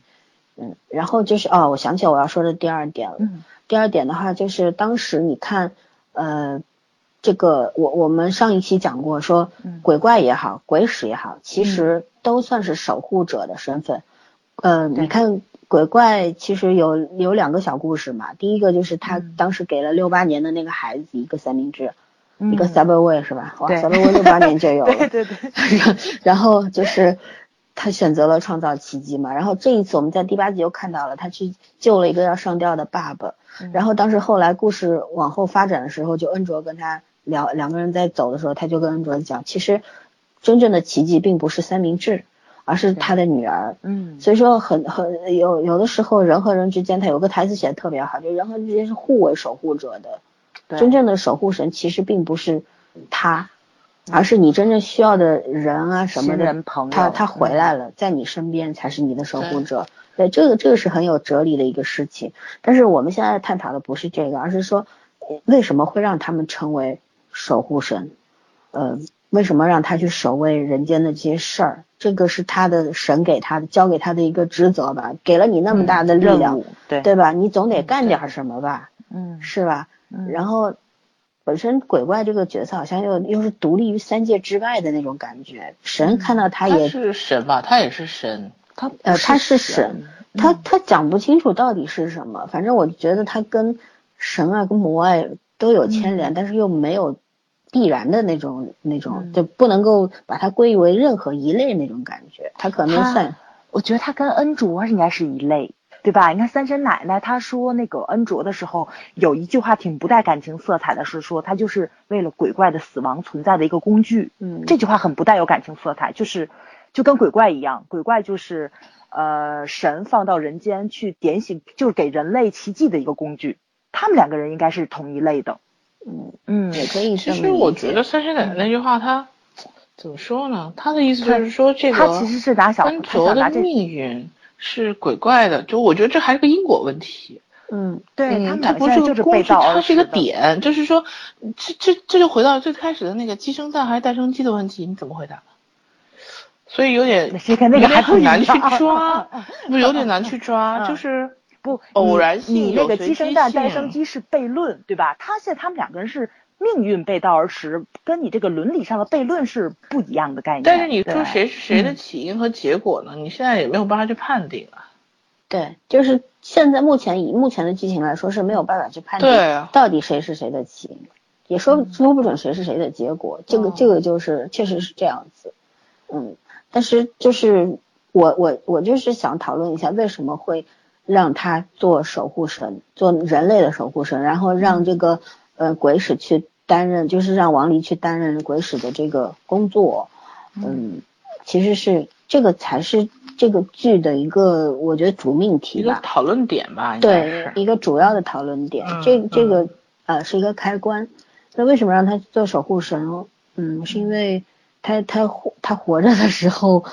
嗯。然后就是哦，我想起我要说的第二点了。嗯。第二点的话，就是当时你看，呃，这个我我们上一期讲过，说鬼怪也好，鬼使也好，其实都算是守护者的身份。嗯，你看。鬼怪其实有有两个小故事嘛，第一个就是他当时给了六八年的那个孩子一个三明治，一个 Subway 是吧？哇，Subway 六八年就有了。对 对对。然后就是他选择了创造奇迹嘛，然后这一次我们在第八集又看到了他去救了一个要上吊的爸爸，然后当时后来故事往后发展的时候，就恩卓跟他聊，两个人在走的时候，他就跟恩卓讲，其实真正的奇迹并不是三明治。而是他的女儿，嗯，所以说很很有有的时候人和人之间，他有个台词写的特别好，就人和人之间是互为守护者的，真正的守护神其实并不是他，而是你真正需要的人啊什么的，人朋友他他回嗯来了，在你身边才是你的守护者。对，这个这个是很有哲理的一个事情。但是我们现在探讨的不是这个，而是说呃为什么会让他们成为守护神？呃，为什么让他去守卫人间的这些事儿？这个是他的神给他的，交给他的一个职责吧，给了你那么大的力量，对，对吧？你总得干点什么吧，嗯，是吧？嗯然后本身鬼怪这个角色好像又又是独立于三界之外的那种感觉，神看到他也，他是神吧？他也是神。他呃，他是神神，，他他讲不清楚到底是什么，反正我觉得他跟神啊跟魔啊都有牵连，但是又没有必然的那种那种，嗯就不能够把它归为任何一类那种感觉，他可能他算我觉得他跟恩卓应该是一类，对吧？你看三婶奶奶她说那个恩卓的时候，有一句话挺不带感情色彩的，是说他就是为了鬼怪的死亡存在的一个工具。嗯这句话很不带有感情色彩，就是就跟鬼怪一样，鬼怪就是呃神放到人间去点醒，就是给人类奇迹的一个工具。他们两个人应该是同一类的。嗯嗯也可以这其实我觉得三婶奶奶那句话，她怎么说呢？她的意思就是说，这个他其实是打小恩他卓的命运是鬼怪的，就我觉得这还是个因果问题。嗯嗯，对他不是是个工具，背道而它是一个。点，就是说，这这这就回到最开始的那个鸡生蛋还是蛋生鸡的问题，你怎么回答？所以有点有点还很难去抓，不是有点难去抓，嗯就是不，偶然性你那个有随机鸡生蛋，蛋生鸡是悖论，对吧？他现在他们两个人是命运背道而驰，跟你这个伦理上的悖论是不一样的概念。但是你说谁是谁的嗯起因和结果呢？你现在也没有办法去判定啊。对，就是现在目前以目前的剧情来说是没有办法去判定对啊到底谁是谁的起因，也说说不准谁是谁的结果。这个哦这个就是确实是这样子，嗯，但是就是我我我就是想讨论一下为什么会让他做守护神，做人类的守护神，然后让这个呃鬼使去担任，就是让王离去担任鬼使的这个工作，嗯，其实是这个才是这个剧的一个我觉得主命题吧。个讨论点吧，对，一个主要的讨论点，嗯这这个呃是一个开关。那为什么让他做守护神哦？嗯，是因为他他活他活着的时候，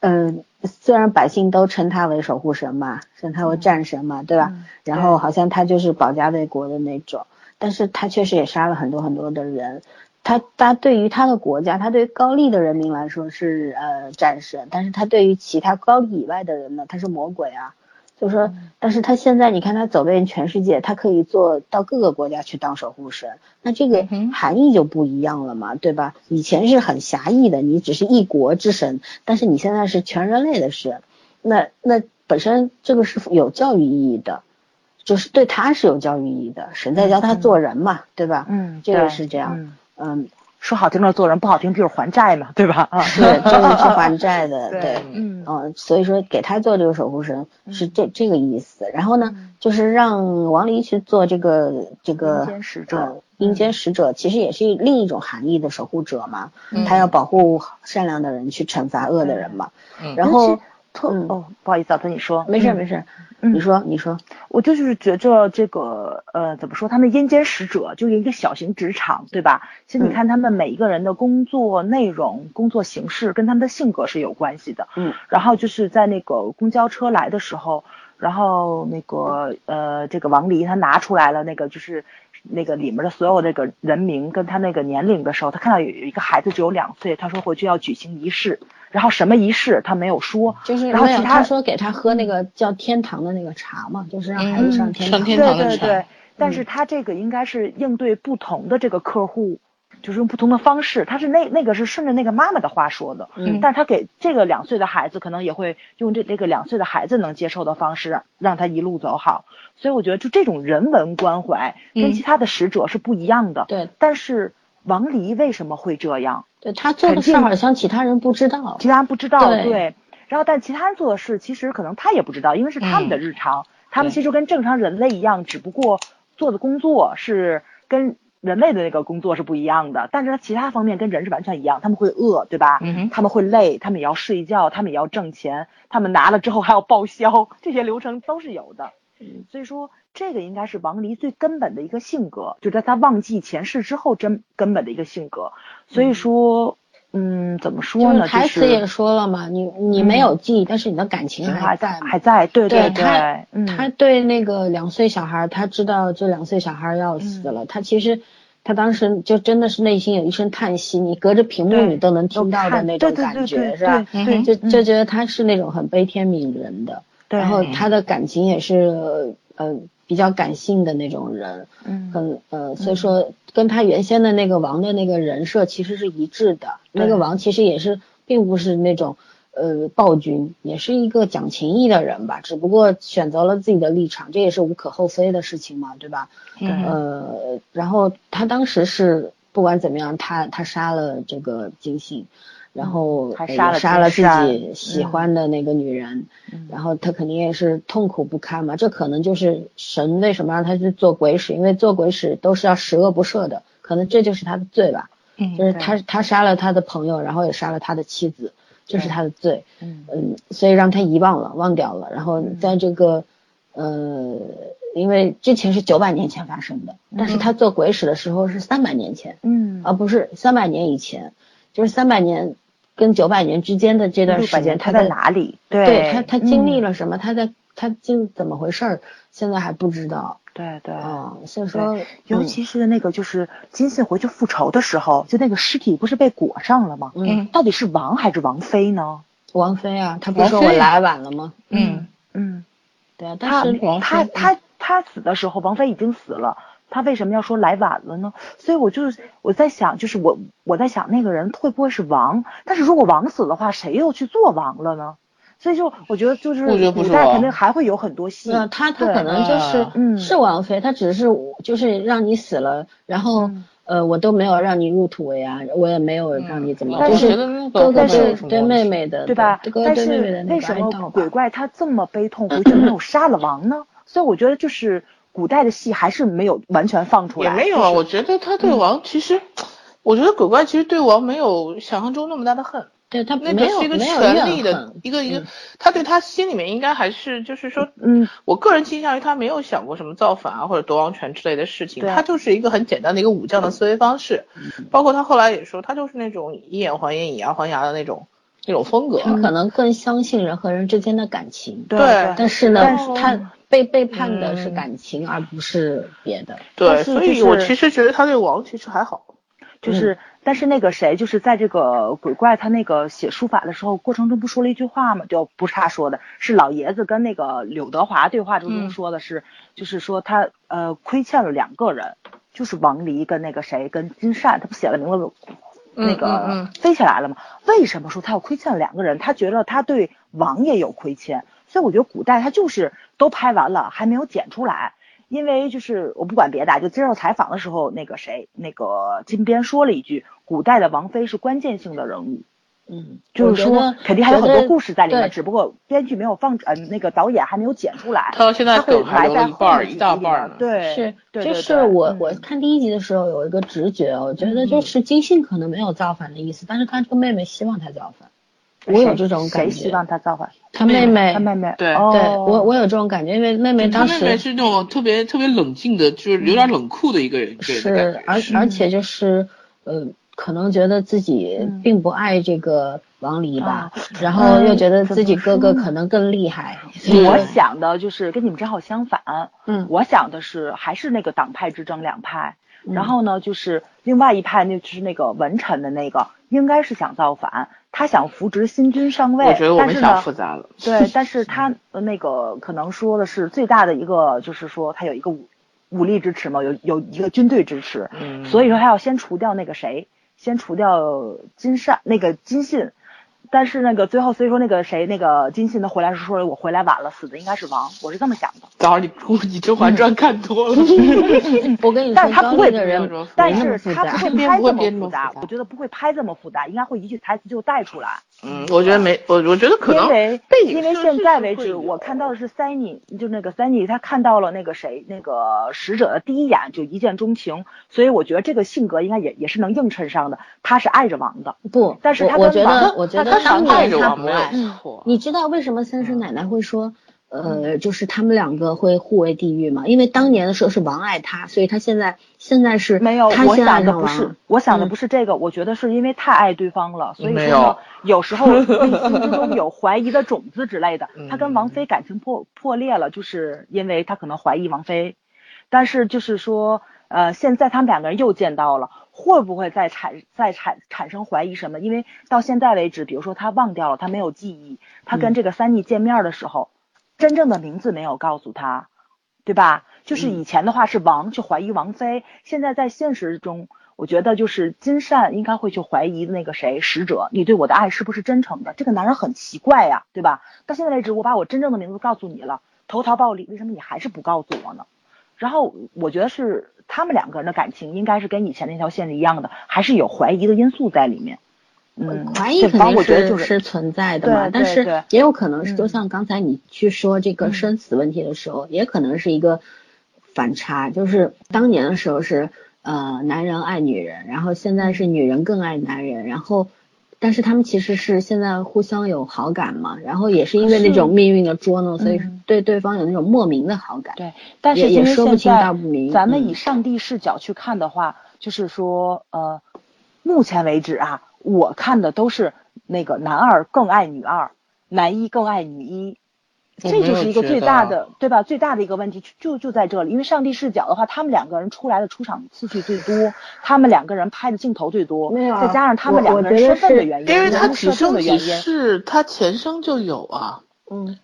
嗯、虽然百姓都称他为守护神嘛，称他为战神嘛，对吧？嗯然后好像他就是保家卫国的那种，但是他确实也杀了很多很多的人。他他对于他的国家，他对于高丽的人民来说是呃战神，但是他对于其他高丽以外的人呢，他是魔鬼啊。就说，但是他现在你看他走遍全世界，他可以做到各个国家去当守护神，那这个含义就不一样了嘛，对吧？以前是很狭义的，你只是一国之神，但是你现在是全人类的神，那那本身这个是有教育意义的，就是对他是有教育意义的，神在教他做人嘛，对吧？嗯，这个是这样，嗯。嗯，说好听的做人，不好听就是还债嘛，对吧？啊，是这是去还 债的，对。对，嗯。嗯，所以说给他做这个守护神是这这个意思。然后呢，就是让王离去做这个这个阴间使者呃阴间使者，其实也是另一种含义的守护者嘛。嗯。他要保护善良的人，去惩罚恶的人嘛。嗯。然后特嗯。哦，不好意思，啊，跟你说，没事嗯。没事，嗯。你说你说，我就是觉着这个呃，怎么说，他们阴间使者就是一个小型职场，对吧？其实你嗯。看他们每一个人的工作内容、工作形式跟他们的性格是有关系的。嗯。然后就是在那个公交车来的时候，然后那个呃，这个王离他拿出来了那个就是那个里面的所有那个人名跟他那个年龄的时候，他看到有有一个孩子只有两岁，他说回去要举行仪式，然后什么仪式他没有说，就是然后其他他说给他喝那个叫天堂的那个茶嘛，就是让孩子上天堂。上天堂的茶对对对，但是他这个应该是应对不同的这个客户，就是用不同的方式。他是那那个是顺着那个妈妈的话说的，嗯但是他给这个两岁的孩子，可能也会用这这个两岁的孩子能接受的方式，让让他一路走好。所以我觉得就这种人文关怀跟嗯其他的使者是不一样的。对但是王黎为什么会这样？对，他做的事儿好像其他人不知道。其他人不知道，对然后，但其他人做的事，其实可能他也不知道，因为是他们的日常，他们其实跟正常人类一样，只不过做的工作是跟人类的那个工作是不一样的，但是他其他方面跟人是完全一样，他们会饿，对吧？他们会累，他们也要睡觉，他们也要挣钱，他们拿了之后还要报销，这些流程都是有的。所以说这个应该是王离最根本的一个性格，就在他忘记前世之后真根本的一个性格。所以说，嗯，怎么说呢？台词也说了嘛，你你没有记忆，但是你的感情还在，还在。对对对，他他对那个两岁小孩，他知道这两岁小孩要死了，他其实。他当时就真的是内心有一声叹息，你隔着屏幕你都能听到的那种感觉，是吧？就就觉得他是那种很悲天悯人的，然后他的感情也是呃比较感性的那种人，嗯，很呃，所以说跟他原先的那个王的那个人设其实是一致的。那个王其实也是并不是那种。呃，暴君也是一个讲情义的人吧，只不过选择了自己的立场，这也是无可厚非的事情嘛，对吧？嗯呃，然后他当时是不管怎么样，他他杀了这个金信，然后杀了杀了自己喜欢的那个女人，然后他肯定也是痛苦不堪嘛。这可能就是神为什么让他去做鬼使，因为做鬼使都是要十恶不赦的，可能这就是他的罪吧。嗯，就是他他杀了他的朋友，然后也杀了他的妻子。这是他的罪，嗯嗯，所以让他遗忘了，忘掉了。然后在这个，呃，因为之前是九百年前发生的，但是他做鬼使的时候是三百年前，嗯，而不是三百年以前，就是三百年跟九百年之间的这段时间，他在哪里？对他，他经历了什么？他在他经怎么回事儿？现在还不知道。对对，啊，所以说，尤其是那个就是金信回去复仇的时候，就那个尸体不是被裹上了吗？嗯，到底是王还是王妃呢？王妃啊，他不是说我来晚了吗？嗯嗯，对啊，但是他他他死的时候，王妃已经死了，他为什么要说来晚了呢？所以我就是我在想，就是我我在想那个人会不会是王？但是如果王死的话，谁又去做王了呢？所以就我觉得就是古代肯定还会有很多戏。他他可能就是是王妃，他只是就是让你死了，然后呃我都没有让你入土为安，我也没有让你怎么，就是哥哥对对妹妹的对吧？但是为什么鬼怪他这么悲痛，回去没有杀了王呢？所以我觉得就是古代的戏还是没有完全放出来。也没有啊，我觉得他对王其实，我觉得鬼怪其实对王没有想象中那么大的恨。对他那个是一个权力的一个一个，他对他心里面应该还是就是说，嗯，我个人倾向于他没有想过什么造反啊或者夺王权之类的事情，他就是一个很简单的一个武将的思维方式，包括他后来也说，他就是那种以眼还眼以牙还牙的那种那种风格，他可能更相信人和人之间的感情，对，但是呢，他被背叛的是感情而不是别的，对，所以我其实觉得他对王其实还好，就是。但是那个谁，就是在这个鬼怪他那个写书法的时候过程中，不说了一句话吗？就不是他说的，是老爷子跟那个柳德华对话中说的是，就是说他呃亏欠了两个人，就是王离跟那个谁跟金善，他不写了名字，那个飞起来了吗？为什么说他要亏欠两个人？他觉得他对王也有亏欠，所以我觉得古代它就是都拍完了还没有剪出来。因为就是我不管别的，就接受采访的时候，那个谁，那个金边说了一句，古代的王妃是关键性的人物，嗯，就是说肯定还有很多故事在里面，只不过编剧没有放，呃，那个导演还没有剪出来。他现在会埋在一半一大半对，是，就是我我看第一集的时候有一个直觉，我觉得就是金信可能没有造反的意思，但是他这个妹妹希望他造反。我有这种感觉，谁希望他造反？他妹妹，他妹妹，对，对我我有这种感觉，因为妹妹当时，妹妹是那种特别特别冷静的，就是有点冷酷的一个人，是，而而且就是，呃，可能觉得自己并不爱这个王离吧，然后又觉得自己哥哥可能更厉害。我想的就是跟你们正好相反，嗯，我想的是还是那个党派之争两派，然后呢，就是另外一派，那就是那个文臣的那个，应该是想造反。他想扶植新君上位，但是呢，对，但是他那个可能说的是最大的一个，就是说他有一个武武力支持嘛，有有一个军队支持，所以说他要先除掉那个谁，先除掉金善那个金信。但是那个最后，所以说那个谁，那个金信他回来是说我回来晚了，死的应该是王，我是这么想的。早上你你《甄嬛传》看多了，我跟你说，但是他不会的人，但是他不会拍这么复杂，我觉得不会拍这么复杂，应该会一句台词就带出来。嗯，我觉得没，我我觉得可能，因为因为现在为止，我看到的是 Sunny，就那个 Sunny，他看到了那个谁，那个使者的第一眼就一见钟情，所以我觉得这个性格应该也也是能映衬上的，他是爱着王的。不，但是他我觉得，我觉得。当年他不爱，嗯，你知道为什么三婶奶奶会说，呃，就是他们两个会互为地狱嘛？因为当年的时候是王爱他，所以他现在现在是没有。我想的不是，我想的不是这个。我觉得是因为太爱对方了，所以说有时候内心之中 有怀疑的种子之类的。他跟王菲感情破破裂了，就是因为他可能怀疑王菲。但是就是说，呃，现在他们两个人又见到了，会不会再产再产产生怀疑什么？因为到现在为止，比如说他忘掉了，他没有记忆，他跟这个三妮见面的时候。真正的名字没有告诉他，对吧？就是以前的话是王去怀疑王菲，现在在现实中，我觉得就是金善应该会去怀疑那个谁使者，你对我的爱是不是真诚的？这个男人很奇怪呀，对吧？到现在为止，我把我真正的名字告诉你了，投桃报李，为什么你还是不告诉我呢？然后我觉得是他们两个人的感情应该是跟以前那条线是一样的，还是有怀疑的因素在里面。嗯，怀疑肯定是是存在的嘛，但是也有可能是，就像刚才你去说这个生死问题的时候，也可能是一个反差，就是当年的时候是呃男人爱女人，然后现在是女人更爱男人，然后但是他们其实是现在互相有好感嘛，然后也是因为那种命运的捉弄，所以对对方有那种莫名的好感。对，但是也说不清道不明。咱们以上帝视角去看的话，就是说呃，目前为止啊。我看的都是那个男二更爱女二，男一更爱女一，这就是一个最大的，对吧？最大的一个问题就就在这里，因为上帝视角的话，他们两个人出来的出场次数最多，他们两个人拍的镜头最多，再加上他们两个人身份的原因，因为他只生只是他前生就有啊，嗯。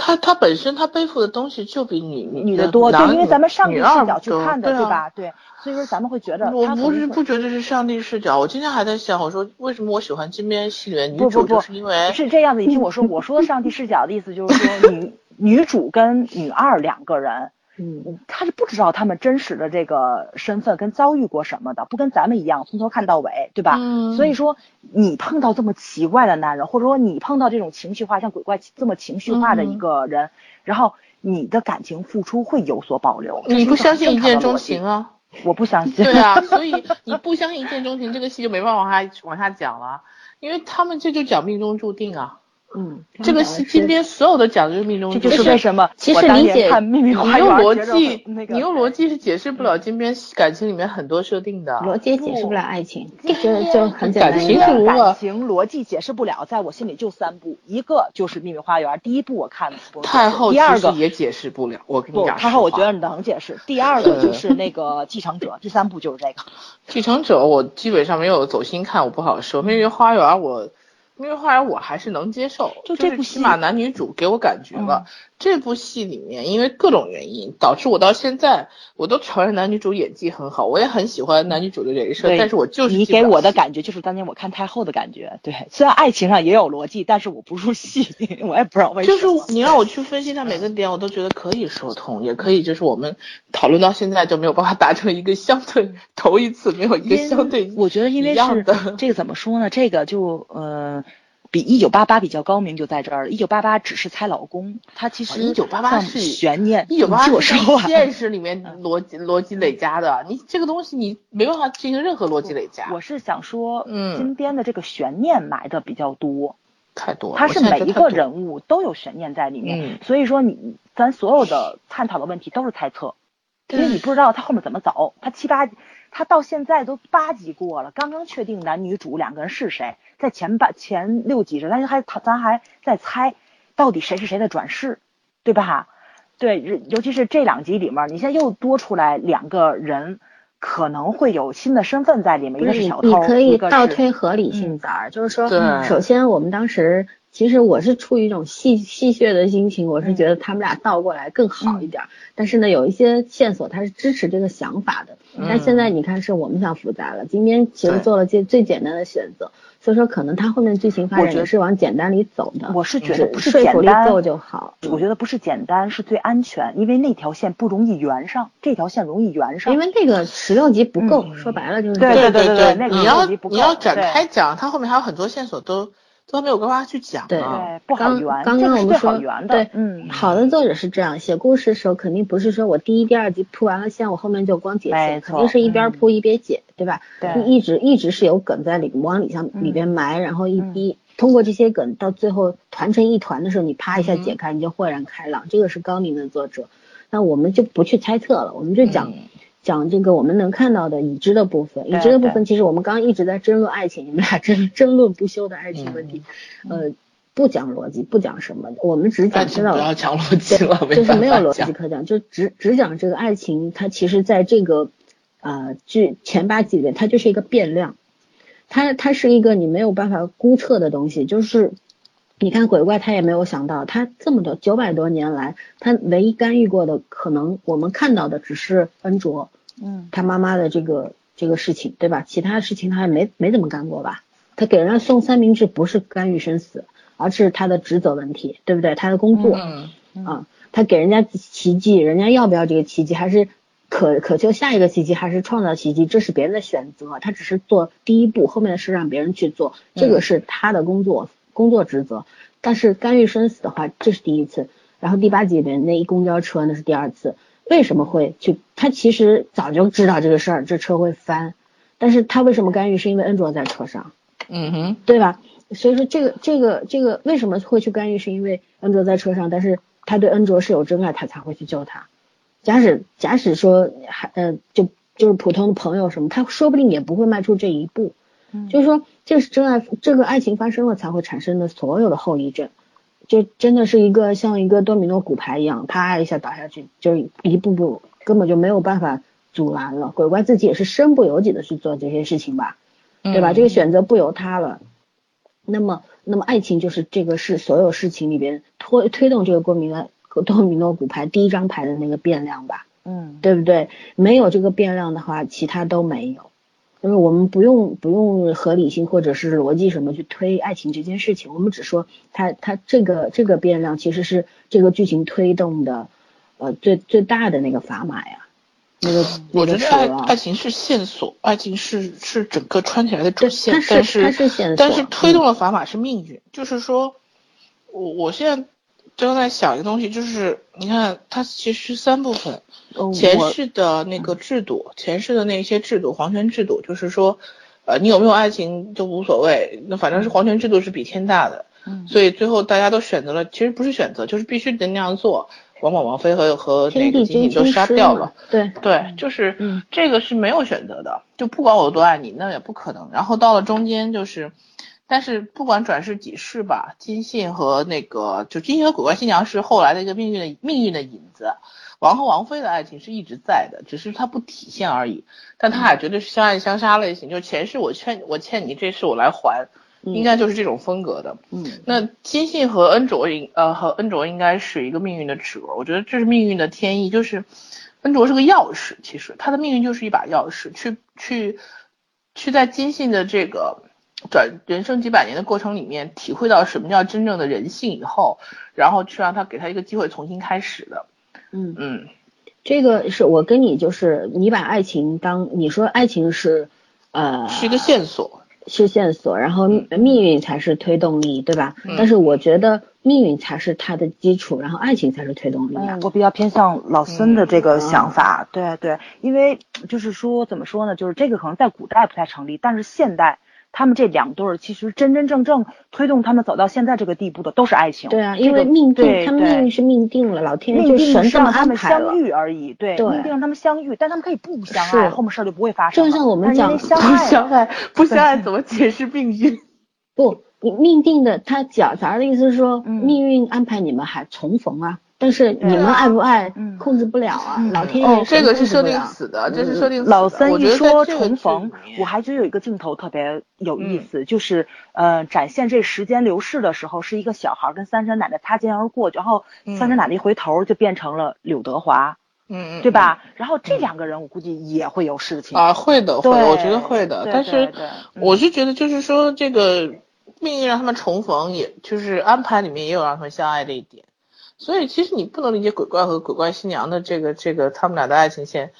他他本身他背负的东西就比女女的多，就，因为咱们上帝视角去看的，对吧？对，所以说咱们会觉得，我不是不觉得是上帝视角。我今天还在想，我说为什么我喜欢金边戏里面女主，就是因为是这样子。你听我说，我说的上帝视角的意思就是说，女女主跟女二两个人。嗯，他是不知道他们真实的这个身份跟遭遇过什么的，不跟咱们一样从头看到尾，对吧？嗯。所以说，你碰到这么奇怪的男人，或者说你碰到这种情绪化像鬼怪这么情绪化的一个人，然后你的感情付出会有所保留。你不相信一见钟情啊？我不相信。对啊，所以 你不相信一见钟情，这个戏就没办法往下往下讲了，因为他们这就讲命中注定啊。嗯，这个是今天所有的讲的就是命中，这就是为什么。其实理解《秘密你用逻辑，你用逻辑是解释不了今边感情里面很多设定的。逻辑解释不了爱情，这个就很简单。感情是如感情逻辑解释不了，在我心里就三部，一个就是《秘密花园》，第一部我看太后，第二个也解释不了。我跟你讲，太后我觉得你能解释。第二个就是那个继承者，第三部就是这个。继承者我基本上没有走心看，我不好说。《秘密花园》我。因为后来我还是能接受，就这部戏起码男女主给我感觉了。这部戏里面，因为各种原因，导致我到现在我都承认男女主演技很好，我也很喜欢男女主的人设。但是我就是你给我的感觉就是当年我看太后的感觉。对，虽然爱情上也有逻辑，但是我不入戏，我也不知道为什么。就是你让我去分析他每个点，我都觉得可以说通，也可以就是我们讨论到现在就没有办法达成一个相对头一次没有一个相对。我觉得因为是这个怎么说呢？这个就呃。比一九八八比较高明就在这儿了，一九八八只是猜老公，他其实一九八八是悬念。一九八八是现实里面逻辑逻辑累加的，你这个东西你没办法进行任何逻辑累加。我是想说，嗯，金边的这个悬念埋的比较多，太多。他是每一个人物都有悬念在里面，所以说你咱所有的探讨的问题都是猜测，因为你不知道他后面怎么走，他七八。他到现在都八集过了，刚刚确定男女主两个人是谁，在前半前六集时，但是还他咱还在猜，到底谁是谁的转世，对吧？对，尤其是这两集里面，你现在又多出来两个人，可能会有新的身份在里面，一个是小偷，你可以倒推合理性点儿，就是说，首先我们当时。其实我是出于一种戏戏谑的心情，我是觉得他们俩倒过来更好一点。但是呢，有一些线索他是支持这个想法的。但现在你看，是我们想复杂了。今天其实做了最最简单的选择，所以说可能他后面剧情发展也是往简单里走的。我是觉得不是说服力够就好。我觉得不是简单是最安全，因为那条线不容易圆上，这条线容易圆上。因为那个十六集不够，说白了就是对对对对，那你要你要展开讲，它后面还有很多线索都。都没有跟大家去讲，对，不好圆。刚刚我们说，对，嗯，好的作者是这样写故事的时候，肯定不是说我第一、第二集铺完了线，我后面就光解线，肯定是一边铺一边解，对吧？对，一直一直是有梗在里往里向里边埋，然后一一通过这些梗到最后团成一团的时候，你啪一下解开，你就豁然开朗。这个是高明的作者，那我们就不去猜测了，我们就讲讲这个我们能看到的已知的部分。已知的部分其实我们刚刚一直在争论爱情，你们俩争 争论不休的爱情问题，呃。不讲逻辑，不讲什么，我们只讲知道。不要讲逻辑了，就是没有逻辑可讲，就只只讲这个爱情，它其实在这个啊剧前八集里面，它就是一个变量，它它是一个你没有办法估测的东西。就是你看鬼怪，他也没有想到，他这么多九百多年来，他唯一干预过的，可能我们看到的只是恩卓，嗯，他妈妈的这个这个事情，对吧？其他事情他也没没怎么干过吧？他给人家送三明治，不是干预生死。而是他的职责问题，对不对？他的工作，啊，他给人家奇迹，人家要不要这个奇迹？还是渴渴求下一个奇迹？还是创造奇迹？这是别人的选择，他只是做第一步，后面的事让别人去做，这个是他的工作工作职责。但是干预生死的话，这是第一次。然后第八集里面那一公交车那是第二次，为什么会去？他其实早就知道这个事儿，这车会翻，但是他为什么干预？是因为恩卓在车上，嗯哼，对吧？所以说这个这个这个为什么会去干预？是因为恩卓在车上，但是他对恩卓是有真爱，他才会去救他。假使假使说还呃就就是普通的朋友什么，他说不定也不会迈出这一步。就是说这是真爱，这个爱情发生了才会产生的所有的后遗症，就真的是一个像一个多米诺骨牌一样，啪一下倒下去，就一步步根本就没有办法阻拦了。鬼怪自己也是身不由己的去做这些事情吧，对吧？这个选择不由他了。那么，那么爱情就是这个是所有事情里边推推动这个多米诺多米诺骨牌第一张牌的那个变量吧，嗯，对不对？没有这个变量的话，其他都没有。因为我们不用不用合理性或者是逻辑什么去推爱情这件事情，我们只说它它这个这个变量其实是这个剧情推动的呃最最大的那个砝码呀。那个，我觉得爱爱情是线索，爱情是是整个穿起来的主线，但是但是推动了砝码是命运，就是说，我我现在正在想一个东西，就是你看它其实三部分，前世的那个制度，前世的那些制度，皇权制度，就是说，呃，你有没有爱情都无所谓，那反正是皇权制度是比天大的，所以最后大家都选择了，其实不是选择，就是必须得那样做。王莽、王妃和和那个金都杀掉了，对对，就是这个是没有选择的，就不管我多爱你，那也不可能。然后到了中间就是，但是不管转世几世吧，金信和那个就金信和鬼怪新娘是后来的一个命运的命运的影子，王和王妃的爱情是一直在的，只是它不体现而已。但他俩绝对是相爱相杀类型，就前世我欠我欠你，这世我来还。应该就是这种风格的，嗯，那金信和恩卓应呃和恩卓应该是一个命运的齿轮，我觉得这是命运的天意，就是恩卓是个钥匙，其实他的命运就是一把钥匙，去去去在金信的这个转人生几百年的过程里面，体会到什么叫真正的人性以后，然后去让他给他一个机会重新开始的，嗯嗯，这个是我跟你就是你把爱情当你说爱情是呃是一个线索。是线索，然后命运才是推动力，对吧？但是我觉得命运才是它的基础，然后爱情才是推动力。我比较偏向老孙的这个想法，对对，因为就是说怎么说呢，就是这个可能在古代不太成立，但是现代。他们这两对儿其实真真正正推动他们走到现在这个地步的都是爱情。对啊，因为命定，他们命运是命定了，老天命定神让他们相遇而已。对，命定让他们相遇，但他们可以不相爱，后面事儿就不会发生。就像我们讲相爱，不相爱怎么解释命运？不，你命定的，他讲咱的意思是说，命运安排你们还重逢啊。但是你们爱不爱，控制不了啊！老天爷这个是设定死的，这是设定。老三一说重逢，我还觉得有一个镜头特别有意思，就是呃展现这时间流逝的时候，是一个小孩跟三婶奶奶擦肩而过，然后三婶奶奶一回头就变成了柳德华，嗯嗯，对吧？然后这两个人我估计也会有事情啊，会的，会，我觉得会的。但是我是觉得就是说这个命运让他们重逢，也就是安排里面也有让他们相爱这一点。所以其实你不能理解鬼怪和鬼怪新娘的这个这个他们俩的爱情线，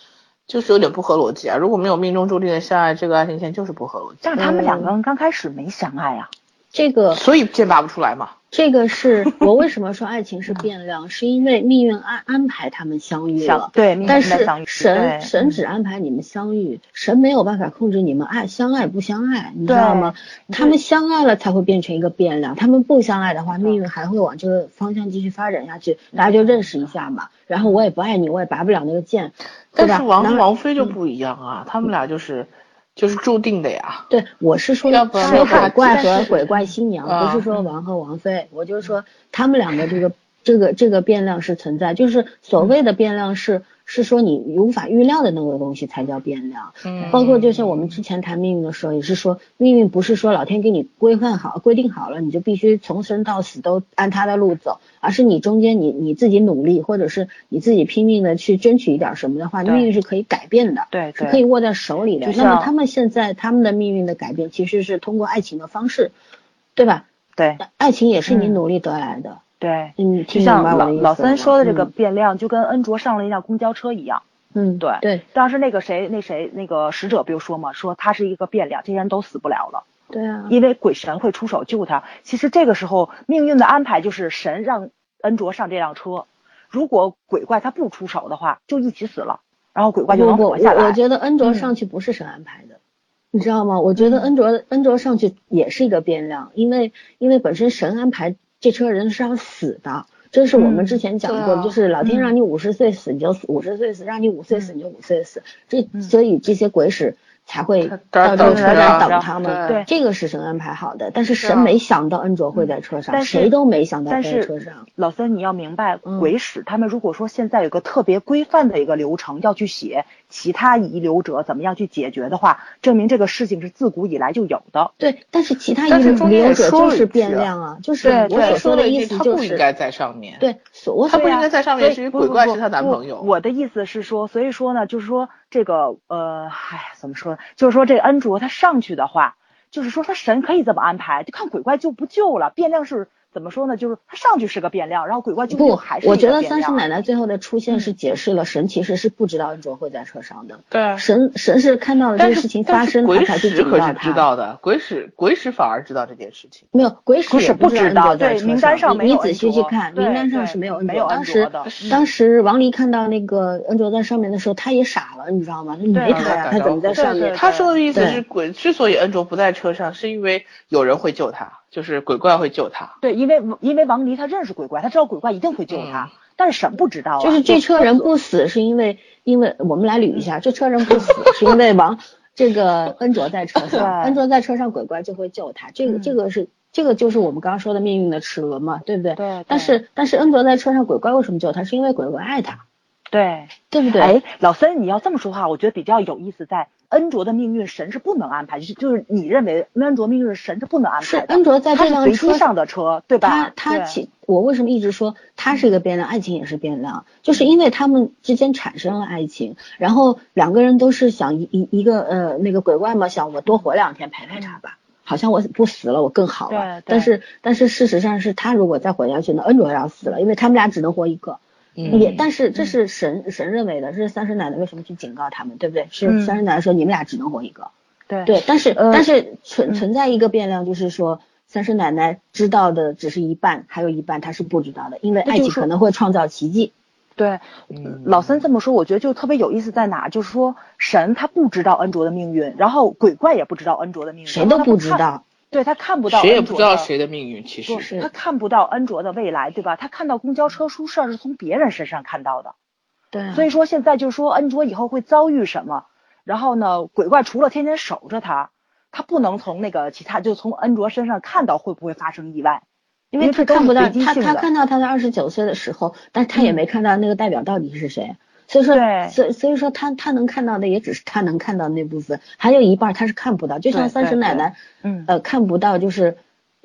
就是有点不合逻辑啊！如果没有命中注定的相爱，这个爱情线就是不合逻辑。但是他们两个人刚开始没相爱啊。这个所以剑拔不出来嘛。这个是 我为什么说爱情是变量，是因为命运安安排他们相遇了。对，但是神神只安排你们相遇，神没有办法控制你们爱相爱不相爱，你知道吗？他们相爱了才会变成一个变量，他们不相爱的话，命运还会往这个方向继续发展下去。大家就认识一下嘛，然后我也不爱你，我也拔不了那个剑，但是王王菲就不一样啊，他们俩就是。就是注定的呀。对，我是说说鬼怪和鬼怪新娘，不是说王和王妃。我就是说他们两个这个这个这个变量是存在，就是所谓的变量是。是说你无法预料的那个东西才叫变量，嗯，包括就像我们之前谈命运的时候，也是说命运不是说老天给你规范好、规定好了，你就必须从生到死都按他的路走，而是你中间你你自己努力，或者是你自己拼命的去争取一点什么的话，命运是可以改变的，对，是可以握在手里的。那么他们现在他们的命运的改变其实是通过爱情的方式，对吧？对，爱情也是你努力得来的。对，嗯，就像老老三说的这个变量，就跟恩卓上了一辆公交车一样。嗯，对对。当时那个谁，那谁，那个使者不就说嘛，说他是一个变量，这些人都死不了了。对啊。因为鬼神会出手救他。其实这个时候命运的安排就是神让恩卓上这辆车，如果鬼怪他不出手的话，就一起死了，然后鬼怪就能活下来。我我觉得恩卓上去不是神安排的，你知道吗？我觉得恩卓恩卓上去也是一个变量，因为因为本身神安排。这车人是要死的，这是我们之前讲过，就是老天让你五十岁死你就五十岁死，让你五岁死你就五岁死，这所以这些鬼使。才会到这个车站等他们，对，这个是神安排好的。但是神没想到恩卓会在车上，谁都没想到在车上。老三，你要明白，鬼使他们如果说现在有个特别规范的一个流程要去写其他遗留者怎么样去解决的话，证明这个事情是自古以来就有的。对，但是其他遗留者就是变量啊，就是我所说的意思就是他不应该在上面。对，他不应该在上面，是因为鬼怪是他男朋友。我的意思是说，所以说呢，就是说。这个呃，哎，怎么说？就是说这个恩卓他上去的话，就是说他神可以这么安排，就看鬼怪救不救了。变量是。怎么说呢？就是他上去是个变量，然后鬼怪就不还是我觉得三师奶奶最后的出现是解释了神其实是不知道恩卓会在车上的。对，神神是看到了这个事情发生，他才去警告他。鬼使可是知道的，鬼使鬼使反而知道这件事情。没有，鬼使是不知道。对，名单上没有你仔细去看，名单上是没有恩卓。当时当时王离看到那个恩卓在上面的时候，他也傻了，你知道吗？他没他呀，他怎么在上面？他说的意思是，鬼之所以恩卓不在车上，是因为有人会救他。就是鬼怪会救他，对，因为因为王离他认识鬼怪，他知道鬼怪一定会救他，但是神不知道啊。就是这车人不死，是因为因为我们来捋一下，这车人不死是因为王这个恩卓在车上，恩卓在车上，鬼怪就会救他。这个这个是这个就是我们刚刚说的命运的齿轮嘛，对不对？对。但是但是恩卓在车上，鬼怪为什么救他？是因为鬼怪爱他。对，对不对？哎，老森，你要这么说话，我觉得比较有意思。在恩卓的命运，神是不能安排，就是就是你认为恩卓命运神是不能安排的。是恩卓在这辆车上的车，对吧？他他其我为什么一直说他是一个变量，爱情也是变量，就是因为他们之间产生了爱情，然后两个人都是想一一一个呃那个鬼怪嘛，想我多活两天陪陪他吧，好像我不死了我更好了。但是但是事实上是他如果再活下去，那恩卓要死了，因为他们俩只能活一个。也，但是这是神神认为的，这是三师奶奶为什么去警告他们，对不对？是三师奶奶说你们俩只能活一个。对对，但是但是存存在一个变量，就是说三师奶奶知道的只是一半，还有一半她是不知道的，因为爱情可能会创造奇迹。对，老三这么说，我觉得就特别有意思在哪，就是说神他不知道恩卓的命运，然后鬼怪也不知道恩卓的命运，谁都不知道。对他看不到，谁也不知道谁的命运，其实是他看不到恩卓的未来，对吧？他看到公交车出事儿是从别人身上看到的，对。所以说现在就是说恩卓以后会遭遇什么，然后呢，鬼怪除了天天守着他，他不能从那个其他就从恩卓身上看到会不会发生意外，因为他看不到他他看到他在二十九岁的时候，但是他也没看到那个代表到底是谁。所以说，所所以说他他能看到的也只是他能看到那部分，还有一半他是看不到。就像三婶奶奶，嗯，呃，看不到就是。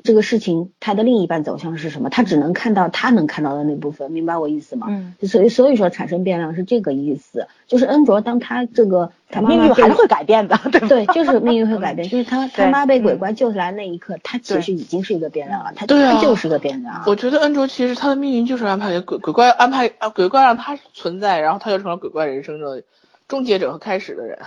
这个事情，他的另一半走向是什么？他只能看到他能看到的那部分，明白我意思吗？嗯，所以所以说产生变量是这个意思，就是恩卓当他这个他命运还是会改变的，对对，就是命运会改变，就是他他妈被鬼怪救下来那一刻，他其实已经是一个变量了，他他就是个变量。我觉得恩卓其实他的命运就是安排给鬼鬼怪安排啊，鬼怪让他存在，然后他就成了鬼怪人生的终结者和开始的人。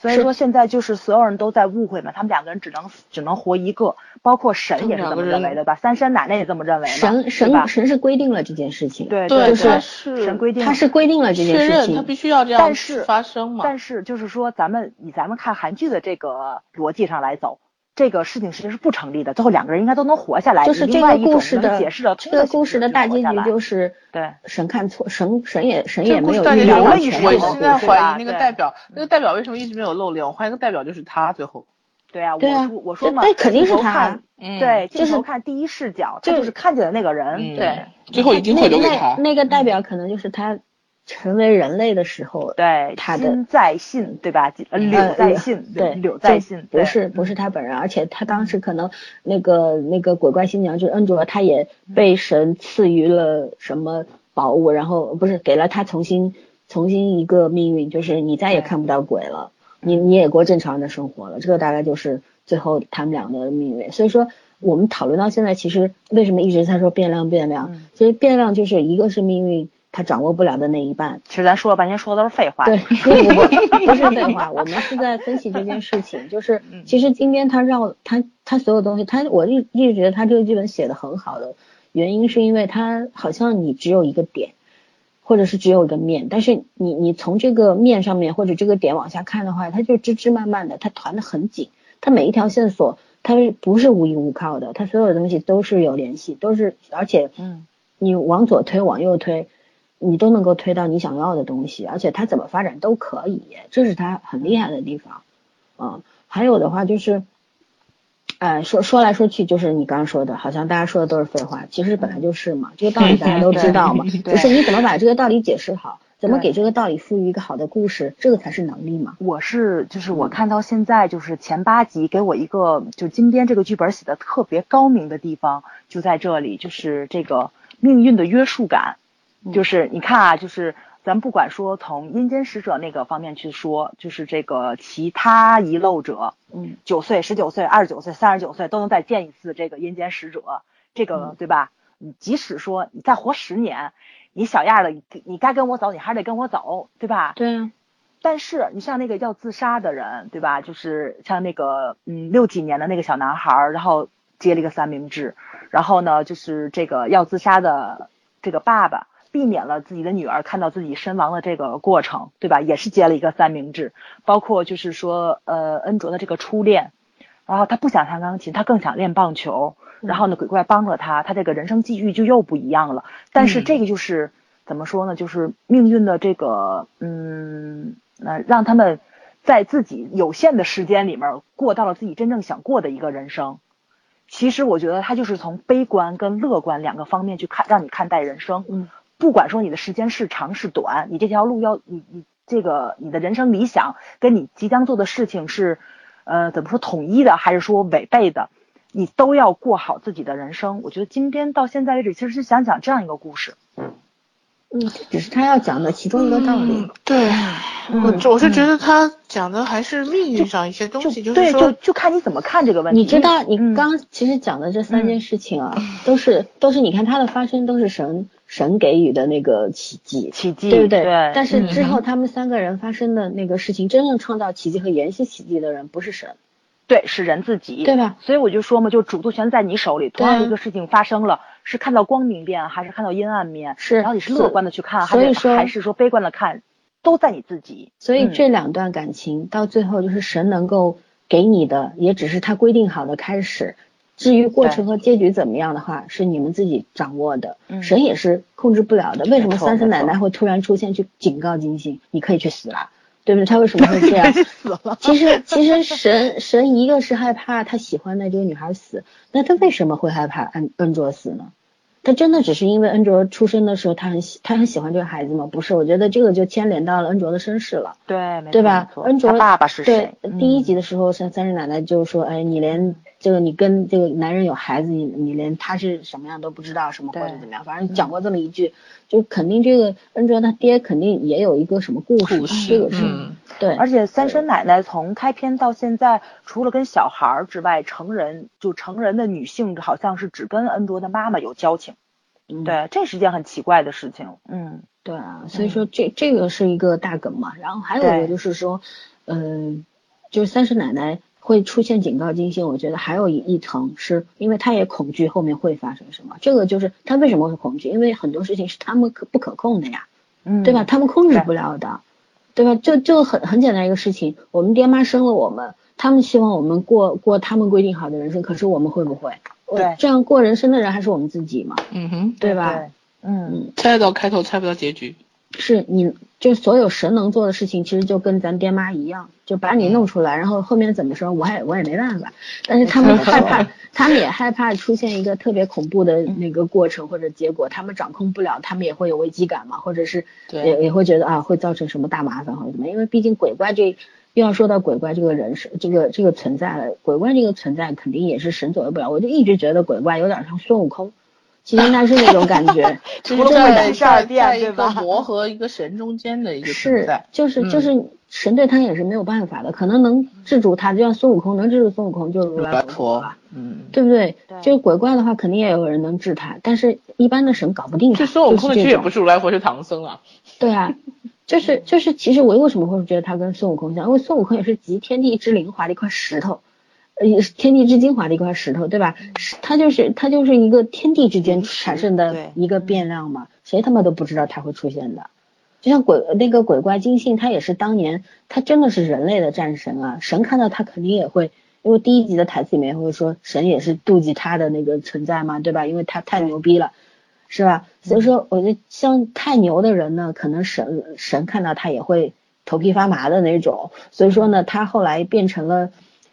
所以说现在就是所有人都在误会嘛，他们两个人只能只能活一个，包括神也是这么认为的吧？三山奶奶也这么认为神神神是规定了这件事情，对对，就是神规定，他是规定了这件事情，他必须要这样发生嘛。但是就是说，咱们以咱们看韩剧的这个逻辑上来走。这个事情其实是不成立的，最后两个人应该都能活下来。就是这个故事的解释了，这个故事的大结局就是对神看错，神神也神也没有留了一我现在怀疑那个代表，那个代表为什么一直没有露脸？我怀疑那个代表就是他最后。对啊，我说我说嘛，那肯定是他。对，镜头看第一视角，就是看见的那个人。对，最后一定会留给他。那个代表可能就是他。成为人类的时候，对他的在信，对吧？柳在信，对柳在信，不是不是他本人，而且他当时可能那个那个鬼怪新娘就是恩卓，他也被神赐予了什么宝物，然后不是给了他重新重新一个命运，就是你再也看不到鬼了，你你也过正常的生活了，这个大概就是最后他们俩的命运。所以说，我们讨论到现在，其实为什么一直在说变量变量？其实变量就是一个是命运。他掌握不了的那一半，其实咱说了半天说的都是废话。对，不不 不是废话，我们是在分析这件事情。就是其实今天他绕他他所有东西，他我一一直觉得他这个剧本写的很好的原因，是因为他好像你只有一个点，或者是只有一个面，但是你你从这个面上面或者这个点往下看的话，它就枝枝蔓蔓的，它团的很紧，它每一条线索它不是无依无靠的？它所有的东西都是有联系，都是而且嗯，你往左推往右推。你都能够推到你想要的东西，而且它怎么发展都可以，这是它很厉害的地方。嗯，还有的话就是，哎，说说来说去就是你刚刚说的，好像大家说的都是废话，其实本来就是嘛，这个道理大家都知道嘛，就是你怎么把这个道理解释好，怎么给这个道理赋予一个好的故事，这个才是能力嘛。我是就是我看到现在就是前八集给我一个就金边这个剧本写的特别高明的地方就在这里，就是这个命运的约束感。就是你看啊，就是咱不管说从阴间使者那个方面去说，就是这个其他遗漏者，嗯，九岁、十九岁、二十九岁、三十九岁都能再见一次这个阴间使者，这个对吧？你即使说你再活十年，你小样的，你该跟我走，你还得跟我走，对吧？对啊。但是你像那个要自杀的人，对吧？就是像那个嗯六几年的那个小男孩，然后接了一个三明治，然后呢，就是这个要自杀的这个爸爸。避免了自己的女儿看到自己身亡的这个过程，对吧？也是接了一个三明治，包括就是说，呃，恩卓的这个初恋，然后他不想弹钢琴，他更想练棒球，然后呢，鬼怪帮了他，他这个人生际遇就又不一样了。但是这个就是怎么说呢？就是命运的这个，嗯，那让他们在自己有限的时间里面过到了自己真正想过的一个人生。其实我觉得他就是从悲观跟乐观两个方面去看，让你看待人生。嗯。不管说你的时间是长是短，你这条路要你你这个你的人生理想跟你即将做的事情是，呃怎么说统一的还是说违背的，你都要过好自己的人生。我觉得今天到现在为止，其实是想讲这样一个故事。嗯，只是他要讲的其中一个道理。对，我我是觉得他讲的还是命运上一些东西，就是说，就看你怎么看这个问题。你知道，你刚其实讲的这三件事情啊，都是都是你看它的发生都是神神给予的那个奇迹，奇迹，对不对？对。但是之后他们三个人发生的那个事情，真正创造奇迹和延续奇迹的人不是神。对，是人自己，对吧？所以我就说嘛，就主动权在你手里。同样一个事情发生了，是看到光明面还是看到阴暗面？是，然后你是乐观的去看，还是还是说悲观的看，都在你自己。所以这两段感情到最后，就是神能够给你的，也只是他规定好的开始。至于过程和结局怎么样的话，是你们自己掌握的。神也是控制不了的。为什么三生奶奶会突然出现去警告金星？你可以去死了。对不对？他为什么会这样？其实，其实神神一个是害怕他喜欢的这个女孩死，那他为什么会害怕恩恩卓死呢？他真的只是因为恩卓出生的时候他很喜他很喜欢这个孩子吗？不是，我觉得这个就牵连到了恩卓的身世了。对，对吧？恩卓爸爸是谁？对，第一集的时候，三三十奶奶就说：“哎，你连这个你跟这个男人有孩子，你你连他是什么样都不知道，什么或者怎么样？反正讲过这么一句。”就肯定这个恩卓他爹肯定也有一个什么故事，这个是对。而且三婶奶奶从开篇到现在，除了跟小孩儿之外，成人就成人的女性好像是只跟恩卓的妈妈有交情。对，这是件很奇怪的事情。嗯，对啊，所以说这这个是一个大梗嘛。然后还有一个就是说，嗯，就是三婶奶奶会出现警告金星，我觉得还有一一层是因为他也恐惧后面会发生什么。这个就是他为什么会恐惧，因为很多事情是他们可不可控的呀，嗯，对吧？他们控制不了的，对吧？就就很很简单一个事情，我们爹妈生了我们，他们希望我们过过他们规定好的人生，可是我们会不会？对，这样过人生的人还是我们自己嘛？嗯哼，对吧？嗯，猜得到开头，猜不到结局。是你，就所有神能做的事情，其实就跟咱爹妈一样，就把你弄出来，然后后面怎么说，我也我也没办法。但是他们害怕，他们也害怕出现一个特别恐怖的那个过程或者结果，他们掌控不了，他们也会有危机感嘛，或者是也也会觉得啊会造成什么大麻烦或者什么，因为毕竟鬼怪这又要说到鬼怪这个人是这个这个存在了，鬼怪这个存在肯定也是神左右不了，我就一直觉得鬼怪有点像孙悟空。其实那是那种感觉，就是在在一个 魔和一个神中间的一个存在，就是就是神对他也是没有办法的，可能能制住他，就像孙悟空能制住孙悟空就是如来佛，嗯，对不对？就是鬼怪的话，肯定也有人能治他，但是一般的神搞不定他。这孙悟空其实也不是如来佛，是唐僧啊。对啊，就是就是，其实我为什么会觉得他跟孙悟空像？因为孙悟空也是集天地之灵华的一块石头。也是天地之精华的一块石头，对吧？它就是它就是一个天地之间产生的一个变量嘛，谁他妈都不知道它会出现的。就像鬼那个鬼怪金信，他也是当年他真的是人类的战神啊，神看到他肯定也会，因为第一集的台词里面会说神也是妒忌他的那个存在嘛，对吧？因为他太牛逼了，是吧？所以说，我觉得像太牛的人呢，可能神神看到他也会头皮发麻的那种。所以说呢，他后来变成了。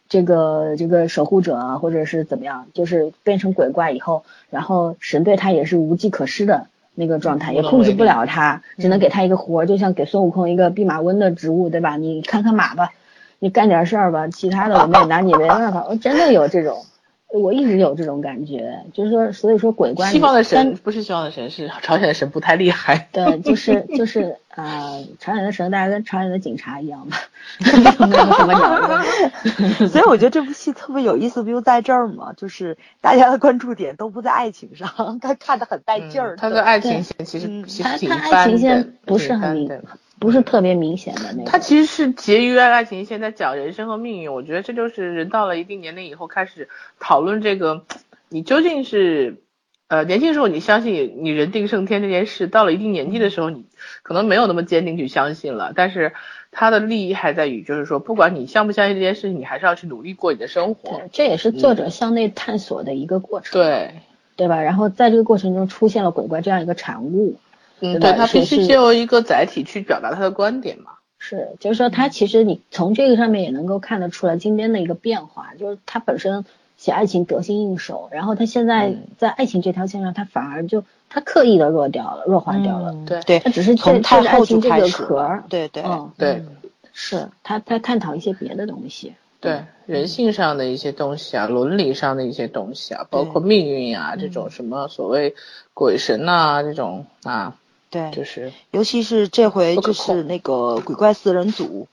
这个这个守护者啊，或者是怎么样，就是变成鬼怪以后，然后神对他也是无计可施的那个状态，也控制不了他，只能给他一个活，就像给孙悟空一个弼马温的职务，对吧？你看看马吧，你干点事儿吧，其他的我们也拿你没办法。我真的有这种。我一直有这种感觉，就是说，所以说鬼怪，西方的神不是西方的神，是朝鲜的神不太厉害。对，就是就是啊，朝鲜的神大概跟朝鲜的警察一样吧，没有什么鸟 所以我觉得这部戏特别有意思，不就在这儿吗？就是大家的关注点都不在爱情上，他看的很带劲儿。他的爱情线其实其实挺他爱情线不是很明。不是特别明显的那个，他其实是结于爱情线，在讲人生和命运。我觉得这就是人到了一定年龄以后开始讨论这个，你究竟是，呃，年轻时候你相信你人定胜天这件事，到了一定年纪的时候，你可能没有那么坚定去相信了。但是它的利益还在于，就是说，不管你相不相信这件事情，你还是要去努力过你的生活。对这也是作者向内探索的一个过程。对，对吧？然后在这个过程中出现了鬼怪这样一个产物。嗯，对他必须借由一个载体去表达他的观点嘛。是，就是说他其实你从这个上面也能够看得出来今天的一个变化，就是他本身写爱情得心应手，然后他现在在爱情这条线上，他反而就他刻意的弱掉了，弱化掉了。对对，他只是从太后这个壳。对对，嗯对，是他他探讨一些别的东西。对人性上的一些东西啊，伦理上的一些东西啊，包括命运啊这种什么所谓鬼神呐这种啊。对，就是，尤其是这回就是那个鬼怪四人组，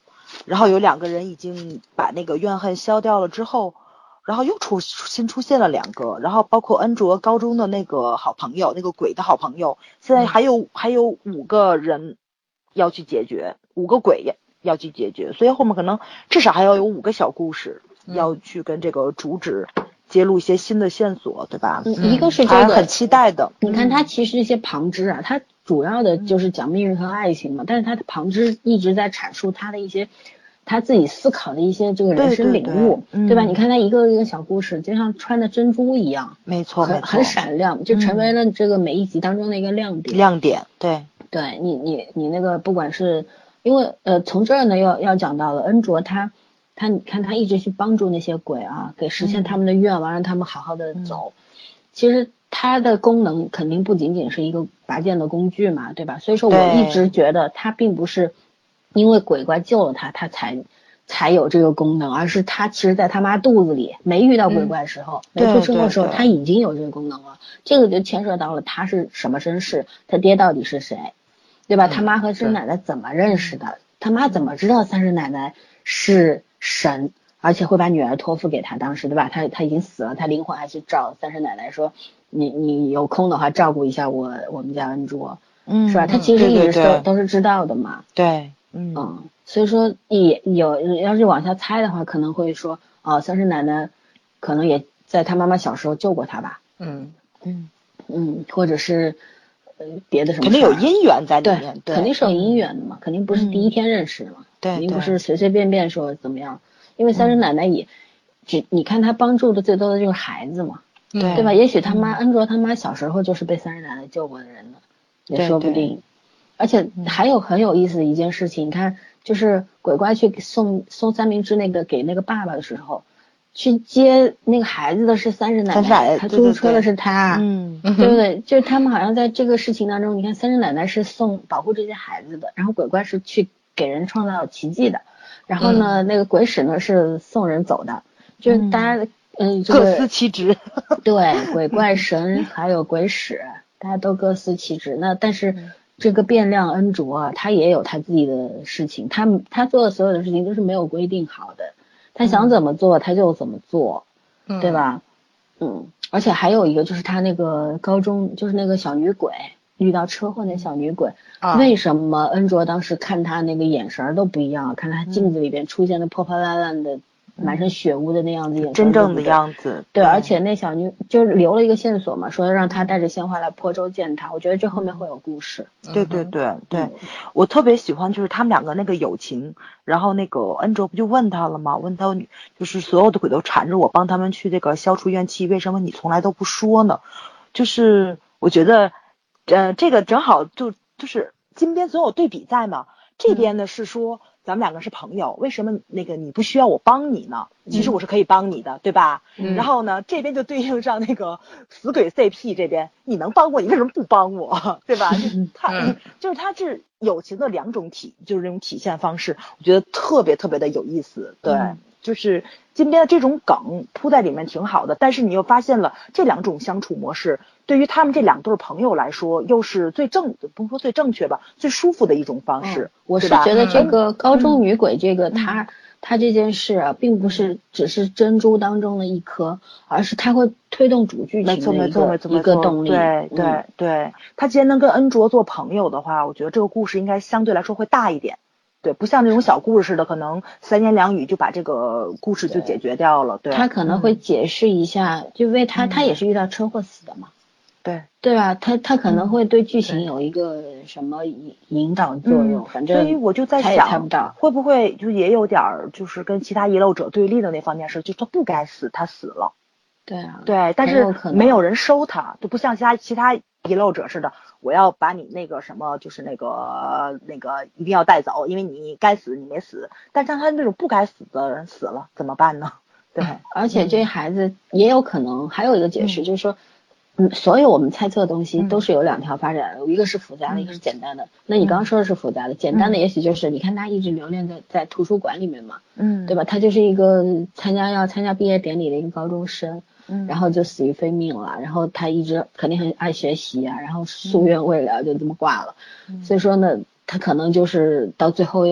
然后有两个人已经把那个怨恨消掉了之后，然后又出新出现了两个，然后包括恩卓高中的那个好朋友，那个鬼的好朋友，现在还有还有五个人要去解决，五个鬼要要去解决，所以后面可能至少还要有五个小故事要去跟这个主旨。揭露一些新的线索，对吧？一个是这个很期待的。你看他其实这些旁支啊，他主要的就是讲命运和爱情嘛，但是他的旁支一直在阐述他的一些他自己思考的一些这个人生领悟，对吧？你看他一个一个小故事，就像穿的珍珠一样，没错，很很闪亮，就成为了这个每一集当中的一个亮点。亮点，对，对你你你那个不管是因为呃从这儿呢要要讲到了恩卓他。他你看，他一直去帮助那些鬼啊，给实现他们的愿望，让他们好好的走。其实他的功能肯定不仅仅是一个拔剑的工具嘛，对吧？所以说我一直觉得他并不是因为鬼怪救了他，他才才有这个功能，而是他其实在他妈肚子里没遇到鬼怪的时候，没出生的时候，他已经有这个功能了。这个就牵涉到了他是什么身世，他爹到底是谁，对吧？他妈和三奶奶怎么认识的？他妈怎么知道三婶奶奶是？神，而且会把女儿托付给他，当时对吧？他他已经死了，他灵魂还去找三婶奶奶说：“你你有空的话照顾一下我我们家恩卓，嗯，是吧？他其实一直都都是知道的嘛。对，嗯，所以说也有要是往下猜的话，可能会说哦，三婶奶奶可能也在他妈妈小时候救过他吧。嗯嗯嗯，或者是呃别的什么，肯定有姻缘在里面，对，肯定是有姻缘的嘛，肯定不是第一天认识的嘛，对，肯定不是随随便便说怎么样，因为三婶奶奶也只你看她帮助的最多的就是孩子嘛，对对吧？也许他妈恩卓他妈小时候就是被三婶奶奶救过的人呢，也说不定。而且还有很有意思的一件事情，你看，就是鬼怪去送送三明治那个给那个爸爸的时候。去接那个孩子的是三婶奶奶，他租车的是他，嗯，对不对？就是他们好像在这个事情当中，你看三婶奶奶是送保护这些孩子的，然后鬼怪是去给人创造奇迹的，然后呢，那个鬼使呢是送人走的，就是大家嗯各司其职，对，鬼 怪神还有鬼使，大家都各司其职。那但是这个变量恩卓啊他也有他自己的事情，他他做的所有的事情都是没有规定好的。他想怎么做他就怎么做，对吧？嗯，而且还有一个就是他那个高中就是那个小女鬼遇到车祸那小女鬼，为什么恩卓当时看他那个眼神都不一样？看他镜子里边出现的破破烂烂的。满身血污的那样子，真正的样子。对，而且那小女就是留了一个线索嘛，说让他带着鲜花来坡州见他。我觉得这后面会有故事。对对对对，我特别喜欢就是他们两个那个友情。然后那个恩卓不就问他了吗？问他就是所有的鬼都缠着我帮他们去这个消除怨气，为什么你从来都不说呢？就是我觉得，呃，这个正好就就是金边总有对比在嘛。这边呢是说。咱们两个是朋友，为什么那个你不需要我帮你呢？其实我是可以帮你的，对吧？然后呢，这边就对应上那个死鬼 CP 这边，你能帮我，你为什么不帮我？对吧？就他就是他是友情的两种体，就是这种体现方式，我觉得特别特别的有意思。对，就是金边的这种梗铺在里面挺好的，但是你又发现了这两种相处模式。对于他们这两对朋友来说，又是最正，不说最正确吧，最舒服的一种方式。我是觉得这个高中女鬼这个，她她这件事啊，并不是只是珍珠当中的一颗，而是她会推动主剧情的一个一个动力。对对对，她既然能跟恩卓做朋友的话，我觉得这个故事应该相对来说会大一点。对，不像那种小故事似的，可能三言两语就把这个故事就解决掉了。对，他可能会解释一下，就因为他他也是遇到车祸死的嘛。对对吧？他他可能会对剧情有一个什么引引导作用，反正所以我就在想，会不会就也有点儿就是跟其他遗漏者对立的那方面事，就他不该死，他死了。对啊。对，但是没有人收他，就不像其他其他遗漏者似的，我要把你那个什么，就是那个那个一定要带走，因为你该死你没死。但像他那种不该死的人死了怎么办呢？对，而且这孩子也有可能还有一个解释，就是说。嗯，所有我们猜测的东西都是有两条发展的，一个是复杂的，一个是简单的。那你刚刚说的是复杂的，简单的也许就是你看他一直留恋在在图书馆里面嘛，嗯，对吧？他就是一个参加要参加毕业典礼的一个高中生，嗯，然后就死于非命了，然后他一直肯定很爱学习啊，然后夙愿未了就这么挂了，所以说呢，他可能就是到最后，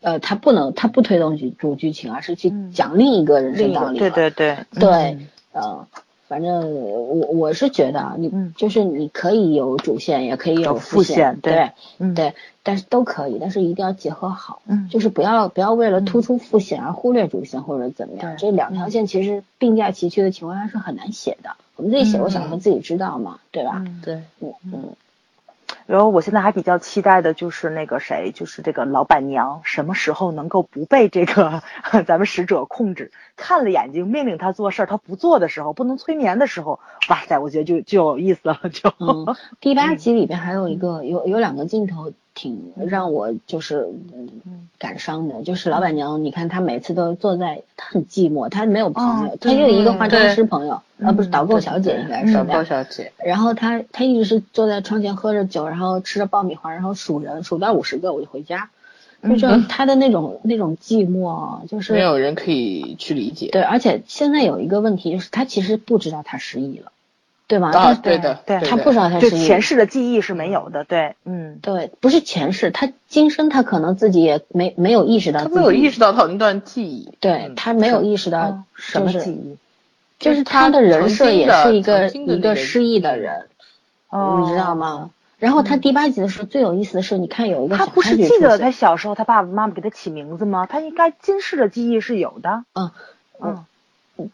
呃，他不能他不推动主主剧情，而是去讲另一个人生道理，对对对。对，嗯。反正我我是觉得啊，你就是你可以有主线，也可以有副线，对，对，但是都可以，但是一定要结合好，嗯，就是不要不要为了突出副线而忽略主线或者怎么样，这两条线其实并驾齐驱的情况下是很难写的。我们自己写过小说，自己知道嘛，对吧？对，嗯嗯。然后我现在还比较期待的就是那个谁，就是这个老板娘什么时候能够不被这个 咱们使者控制？看了眼睛命令他做事儿，他不做的时候，不能催眠的时候，哇塞，我觉得就就有意思了。就第八集里边还有一个有有两个镜头。挺让我就是感伤的，就是老板娘，你看她每次都坐在，她很寂寞，她没有朋友，她就一个化妆师朋友，啊不是导购小姐应该是导购小姐，然后她她一直是坐在窗前喝着酒，然后吃着爆米花，然后数人，数到五十个我就回家，就是他的那种那种寂寞，就是没有人可以去理解。对，而且现在有一个问题就是他其实不知道他失忆了。对吗？啊，对的，对，他不知道他是前世的记忆是没有的，对，嗯，对，不是前世，他今生他可能自己也没没有意识到，他没有意识到他那段记忆，对他没有意识到什么记忆，就是他的人设也是一个一个失忆的人，你知道吗？然后他第八集的时候最有意思的是，你看有一个他不是记得他小时候他爸爸妈妈给他起名字吗？他应该今世的记忆是有的。嗯嗯，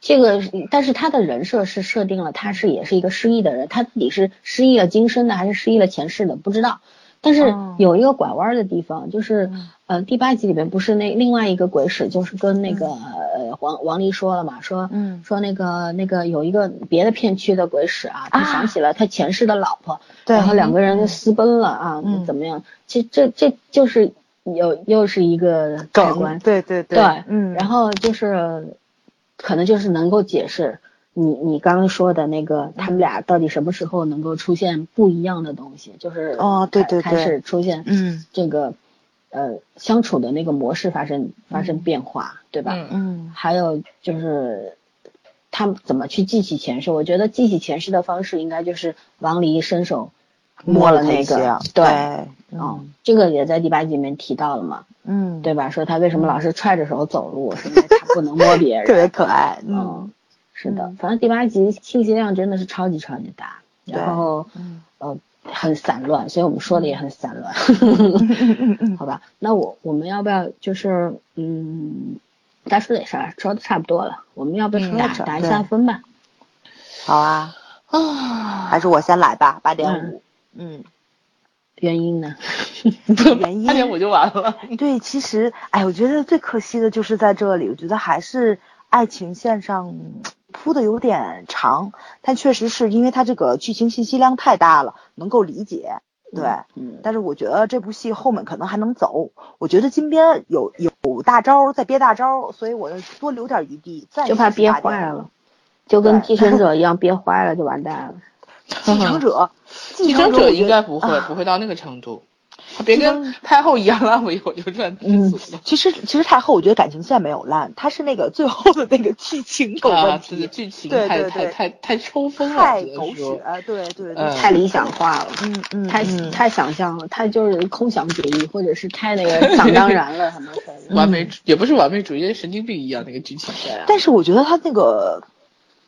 这个但是他的人设是设定了他是也是一个失忆的人，他自己是失忆了今生的还是失忆了前世的不知道。但是有一个拐弯的地方，就是呃第八集里面不是那另外一个鬼使，就是跟那个呃王王丽说了嘛，说说那个那个有一个别的片区的鬼使啊，他想起了他前世的老婆，然后两个人就私奔了啊，怎么样？其实这这就是又又是一个开关，对对对，嗯，然后就是可能就是能够解释。你你刚刚说的那个，他们俩到底什么时候能够出现不一样的东西？就是哦，对对对，开始出现，嗯，这个呃相处的那个模式发生发生变化，对吧？嗯嗯。还有就是他们怎么去记起前世？我觉得记起前世的方式应该就是王离伸手摸了那个，对，嗯，这个也在第八集里面提到了嘛，嗯，对吧？说他为什么老是揣着手走路，是因为他不能摸别人，特别可爱，嗯。是的，反正第八集信息量真的是超级超级大，然后呃很散乱，所以我们说的也很散乱，好吧？那我我们要不要就是嗯，该说的也是说的差不多了，我们要不要打打一下分吧？好啊，啊，还是我先来吧，八点五，嗯，原因呢？原因 八点五就完了。对，其实哎，我觉得最可惜的就是在这里，我觉得还是爱情线上。铺的有点长，但确实是因为它这个剧情信息量太大了，能够理解。对，嗯，但是我觉得这部戏后面可能还能走。我觉得金边有有大招在憋大招，所以我就多留点余地。就怕憋坏了，就跟继承者 一样憋坏了就完蛋了。继承者，继承者应该不会不会到那个程度。别跟太后一样烂尾，我就算知足了。其实其实太后，我觉得感情线没有烂，他是那个最后的那个剧情有问题，剧情太太太太抽风了，太狗血，对对对，太理想化了，嗯嗯，太太想象了，太就是空想主义，或者是太那个想当然了，什么 完美也不是完美主义，神经病一样那个剧情线。但是我觉得他那个。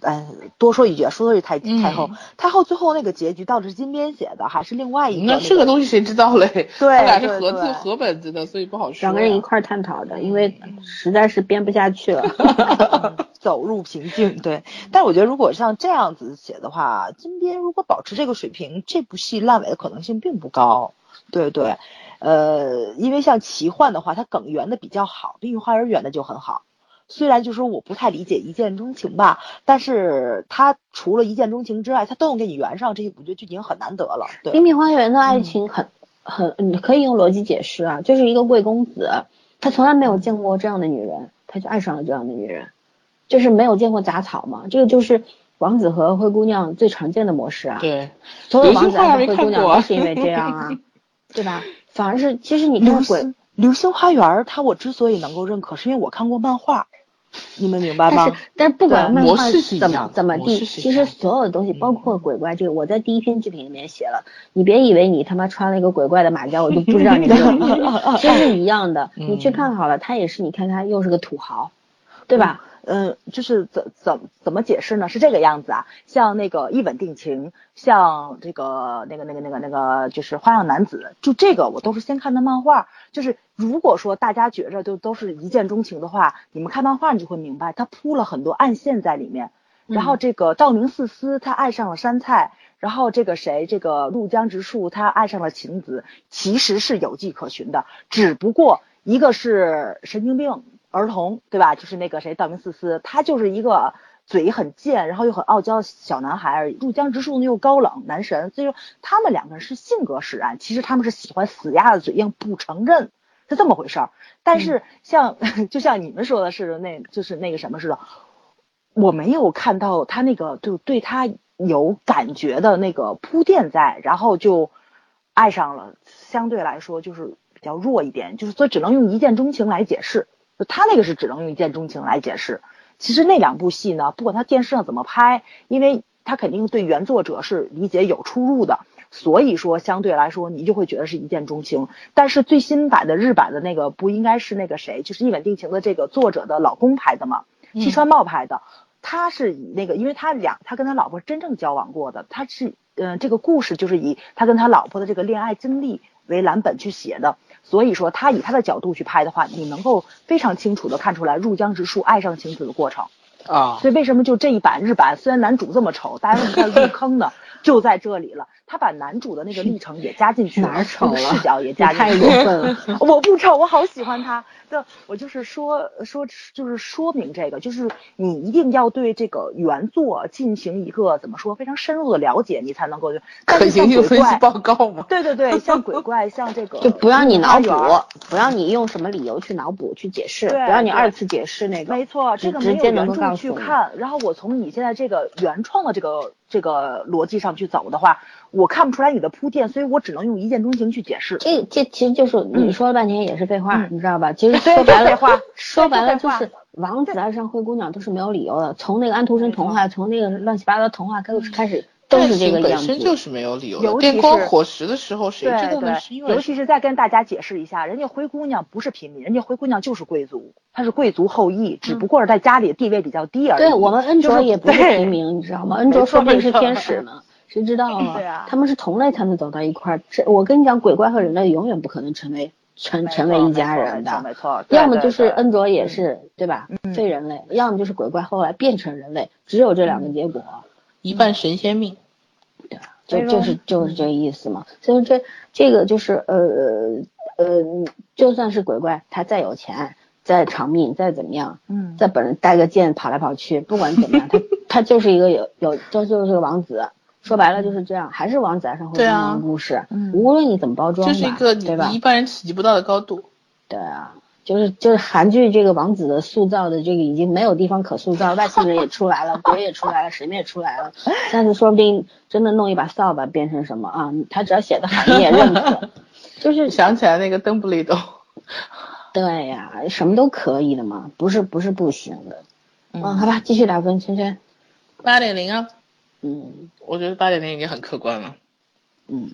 哎，多说一句，说的是太太后，太后最后那个结局到底是金边写的还是另外一个？那这个东西谁知道嘞？对，他俩是合字合本子的，所以不好说。两个人一块探讨的，因为实在是编不下去了，走入瓶颈。对，但我觉得如果像这样子写的话，金边如果保持这个水平，这部戏烂尾的可能性并不高。对对，呃，因为像奇幻的话，它梗圆的比较好，《冰与花园》圆的就很好。虽然就说我不太理解一见钟情吧，但是他除了一见钟情之外，他都能给你圆上，这些我觉得就已经很难得了。对，冰花园的爱情很很，你可以用逻辑解释啊，就是一个贵公子，他从来没有见过这样的女人，他就爱上了这样的女人，就是没有见过杂草嘛，这个就是王子和灰姑娘最常见的模式啊。对，所有王子和灰姑娘都是因为这样啊，对吧？反而是其实你看鬼。流星花园，它我之所以能够认可，是因为我看过漫画，你们明白吗？但是，但是不管漫画怎么怎么地，其实所有的东西，包括鬼怪这个，我在第一篇剧评里面写了。你别以为你他妈穿了一个鬼怪的马甲，我就不知道你这个，其实一样的。你去看好了，他也是，你看他又是个土豪，对吧？嗯，就是怎怎怎么解释呢？是这个样子啊，像那个一吻定情，像这个那个那个那个那个就是花样男子，就这个我都是先看的漫画。就是如果说大家觉着就都是一见钟情的话，你们看漫画你就会明白，他铺了很多暗线在里面。然后这个道明寺司他爱上了山菜，然后这个谁这个陆江直树他爱上了晴子，其实是有迹可循的，只不过一个是神经病。儿童对吧？就是那个谁，道明寺司，他就是一个嘴很贱，然后又很傲娇的小男孩而已。入江直树呢又高冷男神，所以说他们两个人是性格使然。其实他们是喜欢死鸭子嘴硬，不承认是这么回事儿。但是像 就像你们说的似的，那就是那个什么似的，我没有看到他那个就对他有感觉的那个铺垫在，然后就爱上了。相对来说就是比较弱一点，就是所以只能用一见钟情来解释。就他那个是只能用一见钟情来解释，其实那两部戏呢，不管他电视上怎么拍，因为他肯定对原作者是理解有出入的，所以说相对来说你就会觉得是一见钟情。但是最新版的日版的那个不应该是那个谁，就是一吻定情的这个作者的老公拍的吗？西川茂拍的，他是以那个，因为他俩他跟他老婆真正交往过的，他是嗯这个故事就是以他跟他老婆的这个恋爱经历为蓝本去写的，所以说他以他的角度去拍的话，你能够非常清楚的看出来入江直树爱上晴子的过程啊。所以为什么就这一版日版虽然男主这么丑，大家为什么入坑呢？就在这里了。他把男主的那个历程也加进去了，丑了视角也加进去，太过分了。我不丑，我好喜欢他。就，我就是说说，就是说明这个，就是你一定要对这个原作进行一个怎么说非常深入的了解，你才能够。可行性分析报告吗？对对对，像鬼怪，像这个，就不让你脑补，不让你用什么理由去脑补去解释，不让你二次解释那个。没错，这个没有原著去看，然后我从你现在这个原创的这个这个逻辑上去走的话。我看不出来你的铺垫，所以我只能用一见钟情去解释。这这其实就是你说了半天也是废话，你知道吧？其实说白了，说白了就是王子爱上灰姑娘都是没有理由的。从那个安徒生童话，从那个乱七八糟童话开始开始都是这个样子。本身就是没有理由的。电光火石的时候，谁知道呢？是因为尤其是再跟大家解释一下，人家灰姑娘不是平民，人家灰姑娘就是贵族，她是贵族后裔，只不过是在家里地位比较低而已。对我们恩卓也不是平民，你知道吗？恩卓说不定是天使呢。谁知道啊？对啊，他们是同类才能走到一块儿。这我跟你讲，鬼怪和人类永远不可能成为成成为一家人的。没错，要么就是恩卓也是对吧？非人类，要么就是鬼怪后来变成人类，只有这两个结果。一半神仙命，对吧？就就是就是这个意思嘛。所以这这个就是呃呃，就算是鬼怪，他再有钱、再长命、再怎么样，嗯，在本人带个剑跑来跑去，不管怎么样，他 他就是一个有有，这就是个王子。说白了就是这样，还是王子爱上灰姑娘的故事。嗯，无论你怎么包装，这是一个你一般人企及不到的高度。对啊，就是就是韩剧这个王子的塑造的这个已经没有地方可塑造，外星人也出来了，鬼也出来了，神也出来了。下次说不定真的弄一把扫把变成什么啊？他只要写的好，你也认可。就是想起来那个邓布利多。对呀，什么都可以的嘛，不是不是不行的。嗯，好吧，继续打分，圈圈。八点零啊。嗯，我觉得八点零已经很客观了。嗯，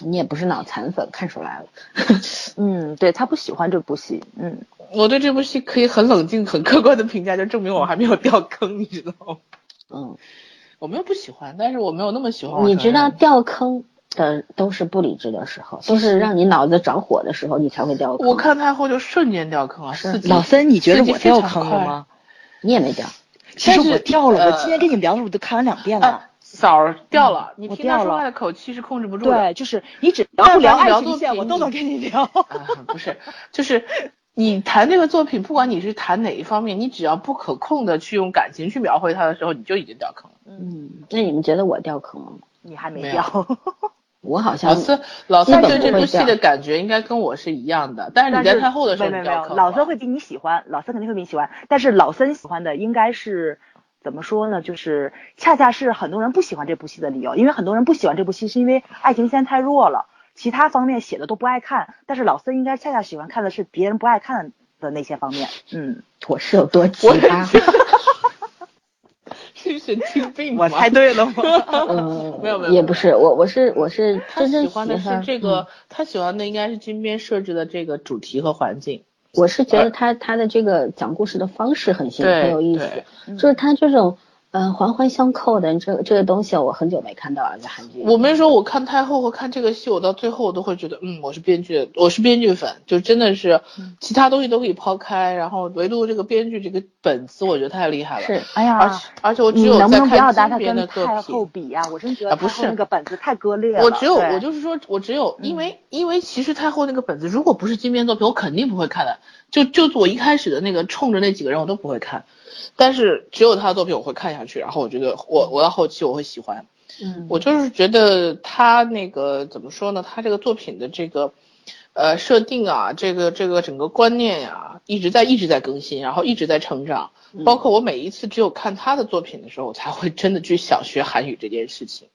你也不是脑残粉，看出来了。嗯，对他不喜欢这部戏。嗯，我对这部戏可以很冷静、很客观的评价，就证明我还没有掉坑，你知道吗？嗯，我没有不喜欢，但是我没有那么喜欢。你知道掉坑的都是不理智的时候，都是让你脑子着火的时候，你才会掉坑。我看太后就瞬间掉坑啊！老森，你觉得我掉坑了吗？你也没掉。其实我掉了，我今天跟你聊的时候都看完两遍了。嫂儿掉了，你听他说话的口气是控制不住的。对，就是你只要不聊爱情线，我都能跟你聊。不是，就是你谈这个作品，不管你是谈哪一方面，你只要不可控的去用感情去描绘它的时候，你就已经掉坑了。嗯，那你们觉得我掉坑了吗？你还没掉。我好像老四，老四对这部戏的感觉应该跟我是一样的，但是你在太后的时候没有没有。老三会比你喜欢，老三肯定会比你喜欢，但是老三喜欢的应该是怎么说呢？就是恰恰是很多人不喜欢这部戏的理由，因为很多人不喜欢这部戏是因为爱情线太弱了，其他方面写的都不爱看。但是老三应该恰恰喜欢看的是别人不爱看的那些方面。嗯，我是有多奇葩？是神经病我猜对了吗？嗯，没有没有，也不是，我我是我是真正喜欢的是这个，他喜欢的应该是金边设置的这个主题和环境。我是觉得他他的这个讲故事的方式很新，很有意思，就是他这种。嗯，环环相扣的这个这个东西，我很久没看到了，在韩剧。我没说，我看太后和看这个戏，我到最后我都会觉得，嗯，我是编剧，我是编剧粉，就真的是，其他东西都可以抛开，然后唯独这个编剧这个本子，我觉得太厉害了。是，哎呀，而且而且我只有在看金边的作品。太后比呀，我真觉得不是那个本子太割裂了。我只有我就是说我只有，因为因为其实太后那个本子，如果不是金边作品，我肯定不会看的。就就我一开始的那个冲着那几个人，我都不会看。但是只有他的作品我会看下去，然后我觉得我我到后期我会喜欢，嗯，我就是觉得他那个怎么说呢？他这个作品的这个呃设定啊，这个这个整个观念呀，一直在一直在更新，然后一直在成长。包括我每一次只有看他的作品的时候，我才会真的去想学韩语这件事情，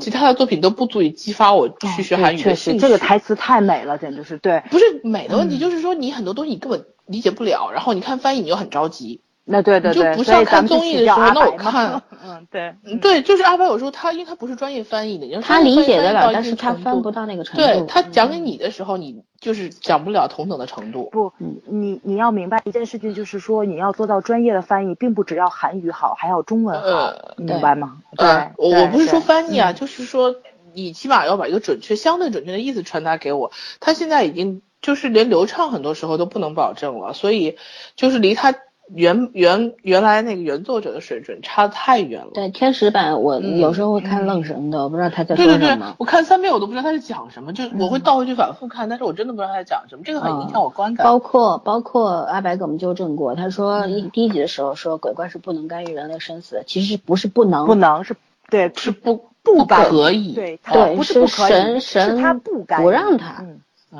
其他的作品都不足以激发我去学韩语的兴趣。这个台词太美了，简直是对，不是美的问题，就是说你很多东西你根本理解不了，然后你看翻译你又很着急。那对对对，就不像看综艺的时候，那我看，嗯对，对，就是阿白有时候他因为他不是专业翻译的，他理解得了，但是他翻不到那个程度。对他讲给你的时候，你就是讲不了同等的程度。不，你你要明白一件事情，就是说你要做到专业的翻译，并不只要韩语好，还要中文好，明白吗？对，我我不是说翻译啊，就是说你起码要把一个准确、相对准确的意思传达给我。他现在已经就是连流畅很多时候都不能保证了，所以就是离他。原原原来那个原作者的水准差的太远了。对天使版，我有时候会看愣神的，我不知道他在说什么。对对对，我看三遍我都不知道他在讲什么，就我会倒回去反复看，但是我真的不知道他在讲什么，这个很影响我观感。包括包括阿白给我们纠正过，他说一第一集的时候说鬼怪是不能干预人类生死，其实不是不能，不能是对是不不可以，对对不是神神他不不让他。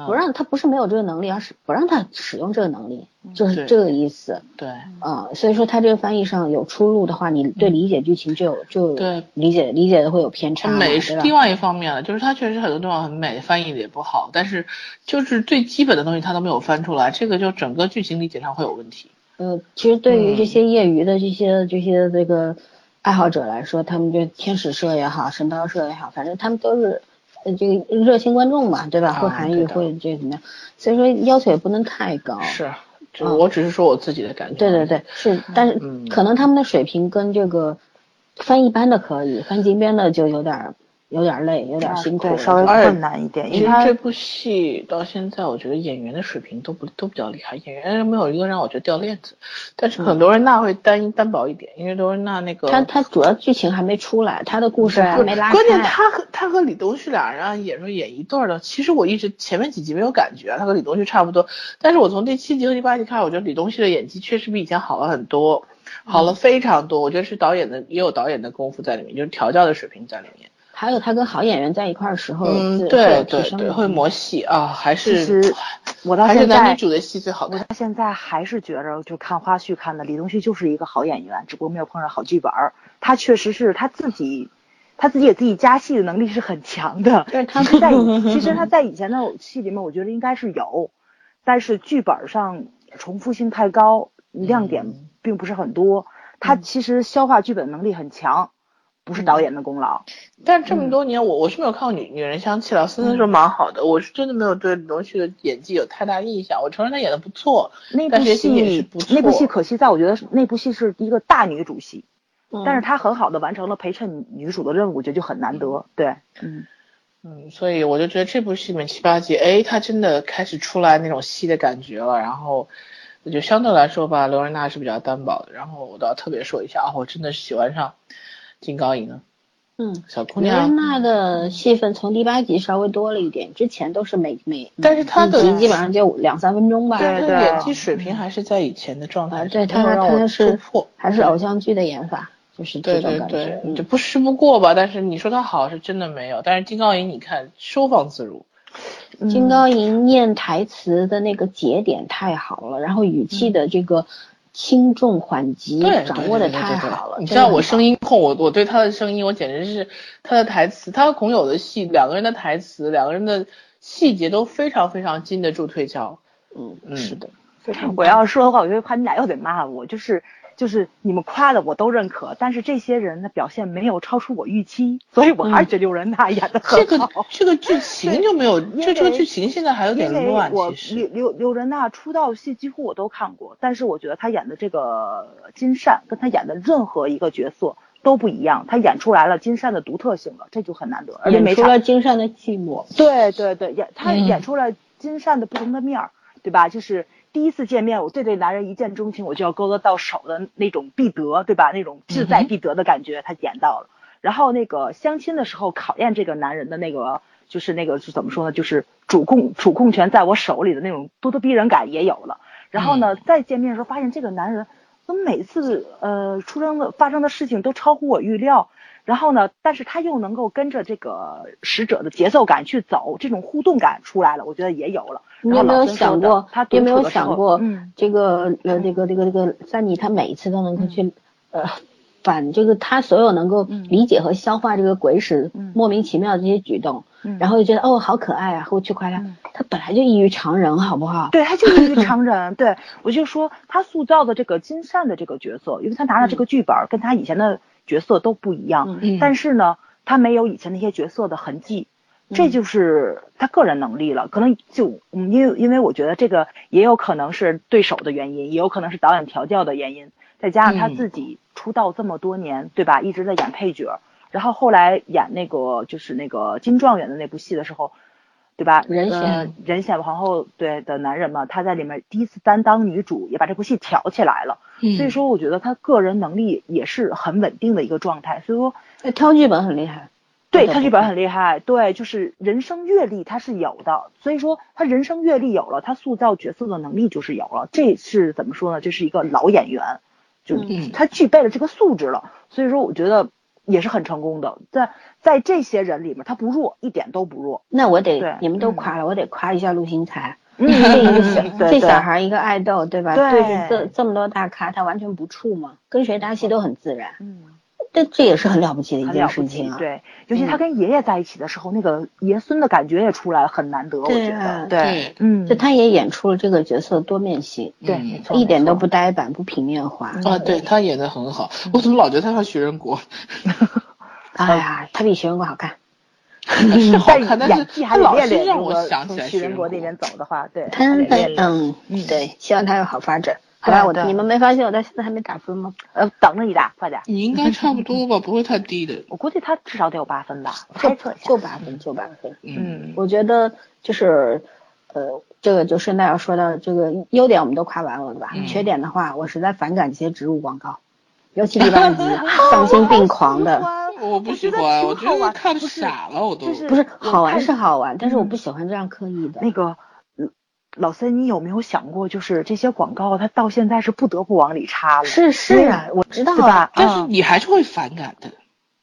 不让他不是没有这个能力，而是不让他使用这个能力，就是这个意思。对，啊，所以说他这个翻译上有出入的话，你对理解剧情就有就对理解理解的会有偏差。美是另外一方面了，就是他确实很多地方很美，翻译的也不好，但是就是最基本的东西他都没有翻出来，这个就整个剧情理解上会有问题。呃，其实对于这些业余的这些这些这个爱好者来说，他们就天使社也好，神刀社也好，反正他们都是。这个热心观众嘛，对吧？会韩语，会这怎么样？所以说要求也不能太高。是，我只是说我自己的感觉。对对对，是，但是可能他们的水平跟这个翻一般的可以，翻金边的就有点。有点累，有点辛苦，稍微困难一点。因为这部戏到现在，我觉得演员的水平都不都比较厉害，演员没有一个让我觉得掉链子。但是很多人那会单单薄一点，因为罗仁娜那个他他主要剧情还没出来，他的故事还没拉开。关键他和他和李东旭俩人演说演一对的，其实我一直前面几集没有感觉，他和李东旭差不多。但是我从第七集和第八集看，我觉得李东旭的演技确实比以前好了很多，好了非常多。我觉得是导演的也有导演的功夫在里面，就是调教的水平在里面。还有他跟好演员在一块儿时候，嗯，对对对，会磨戏啊，还是其实 我到现在男女主的戏最好看。我现在还是觉着，就看花絮看的李东旭就是一个好演员，只不过没有碰上好剧本儿。他确实是他自己，他自己给自己加戏的能力是很强的。但是他在 其实他在以前的戏里面，我觉得应该是有，但是剧本上重复性太高，亮点并不是很多。他其实消化剧本能力很强。不是导演的功劳，但这么多年我我是没有看过女女人相气了，森森说蛮好的，我是真的没有对李东旭的演技有太大印象。我承认他演的不错，那部戏也是不错那部戏可惜在我觉得那部戏是一个大女主戏，但是他很好的完成了陪衬女主的任务，我觉得就很难得。对，嗯嗯，所以我就觉得这部戏里面七八集，哎，他真的开始出来那种戏的感觉了。然后我就相对来说吧，刘仁娜是比较单薄的。然后我倒要特别说一下啊，我真的是喜欢上。金高银呢？嗯，小姑娘。安娜的戏份从第八集稍微多了一点，之前都是每每，但是她的基本上就两三分钟吧。对对，演技水平还是在以前的状态。对，她她是还是偶像剧的演法，就是这种感觉。就不失不过吧，但是你说她好是真的没有。但是金高银，你看收放自如。金高银念台词的那个节点太好了，然后语气的这个。轻重缓急掌握的太好了。你知道我声音控，我我对他的声音，我简直是他的台词，他和孔友的戏，两个人的台词，两个人的细节都非常非常经得住推敲。嗯嗯，是的，非常。我要说的话，我觉得怕你俩又得骂我，就是。就是你们夸的我都认可，但是这些人的表现没有超出我预期，所以我还是觉得刘仁娜演的很好。这个这个剧情就没有，就这个剧情现在还有点乱。其实刘刘刘仁娜出道戏几乎我都看过，但是我觉得她演的这个金善跟她演的任何一个角色都不一样，他演出来了金善的独特性了，这就很难得。而且演出了金善的寂寞。对对对，演他演出了金善的不同的面儿，对吧？就是。第一次见面，我对这男人一见钟情，我就要勾勒到手的那种必得，对吧？那种志在必得的感觉，他演到了。然后那个相亲的时候考验这个男人的那个，就是那个是怎么说呢？就是主控主控权在我手里的那种咄咄逼人感也有了。然后呢，再见面的时候发现这个男人怎么每次呃出生的发生的事情都超乎我预料。然后呢？但是他又能够跟着这个使者的节奏感去走，这种互动感出来了，我觉得也有了。你有没有想过？他有没有想过？嗯，这个呃，这个这个这个三妮，他每一次都能够去呃反这个他所有能够理解和消化这个鬼使莫名其妙的这些举动，然后就觉得哦好可爱啊，我去夸他。他本来就异于常人，好不好？对，他就异于常 人。对我就说他塑造的这个金善的这个角色，因为他拿了这个剧本，跟他以前的角色都不一样。嗯。但是呢，他没有以前那些角色的痕迹，这就是他个人能力了。可能就嗯，因为因为我觉得这个也有可能是对手的原因，也有可能是导演调教的原因。再加上他自己出道这么多年，对吧？一直在演配角，然后后来演那个就是那个金状元的那部戏的时候，对吧？人显人选皇后对的男人嘛，他在里面第一次担当女主，也把这部戏挑起来了。所以说，我觉得他个人能力也是很稳定的一个状态。所以说，挑剧本很厉害。对他剧本很厉害，对，就是人生阅历他是有的。所以说，他人生阅历有了，他塑造角色的能力就是有了。这是怎么说呢？这是一个老演员。就他具备了这个素质了，所以说我觉得也是很成功的。在在这些人里面，他不弱，一点都不弱。那我得你们都夸了，我得夸一下陆星材，这一个 小这小孩一个爱豆，对吧？对着这这么多大咖，他完全不怵嘛，跟谁搭戏都很自然。嗯。这这也是很了不起的一件事情啊！对，尤其他跟爷爷在一起的时候，那个爷孙的感觉也出来，很难得，我觉得。对，嗯，就他也演出了这个角色的多面性，对，没错一点都不呆板，不平面化。啊，对他演的很好，我怎么老觉得他像徐仁国？哎呀，他比徐仁国好看，是好看，但是他老是让我想起来徐仁国那边走的话，对，他嗯嗯，对，希望他有好发展。好吧，我你们没发现我到现在还没打分吗？呃，等着你打，快点。你应该差不多吧，不会太低的。我估计他至少得有八分吧，猜测一下。就八分，就八分。嗯，我觉得就是，呃，这个就顺带要说到这个优点，我们都夸完了，对吧？缺点的话，我实在反感这些植入广告，尤其第八集丧心病狂的。我不喜欢，我觉得看傻了，我都。不是好玩是好玩，但是我不喜欢这样刻意的。那个。老森，你有没有想过，就是这些广告，它到现在是不得不往里插了。是是啊，我知道啊，但是你还是会反感的。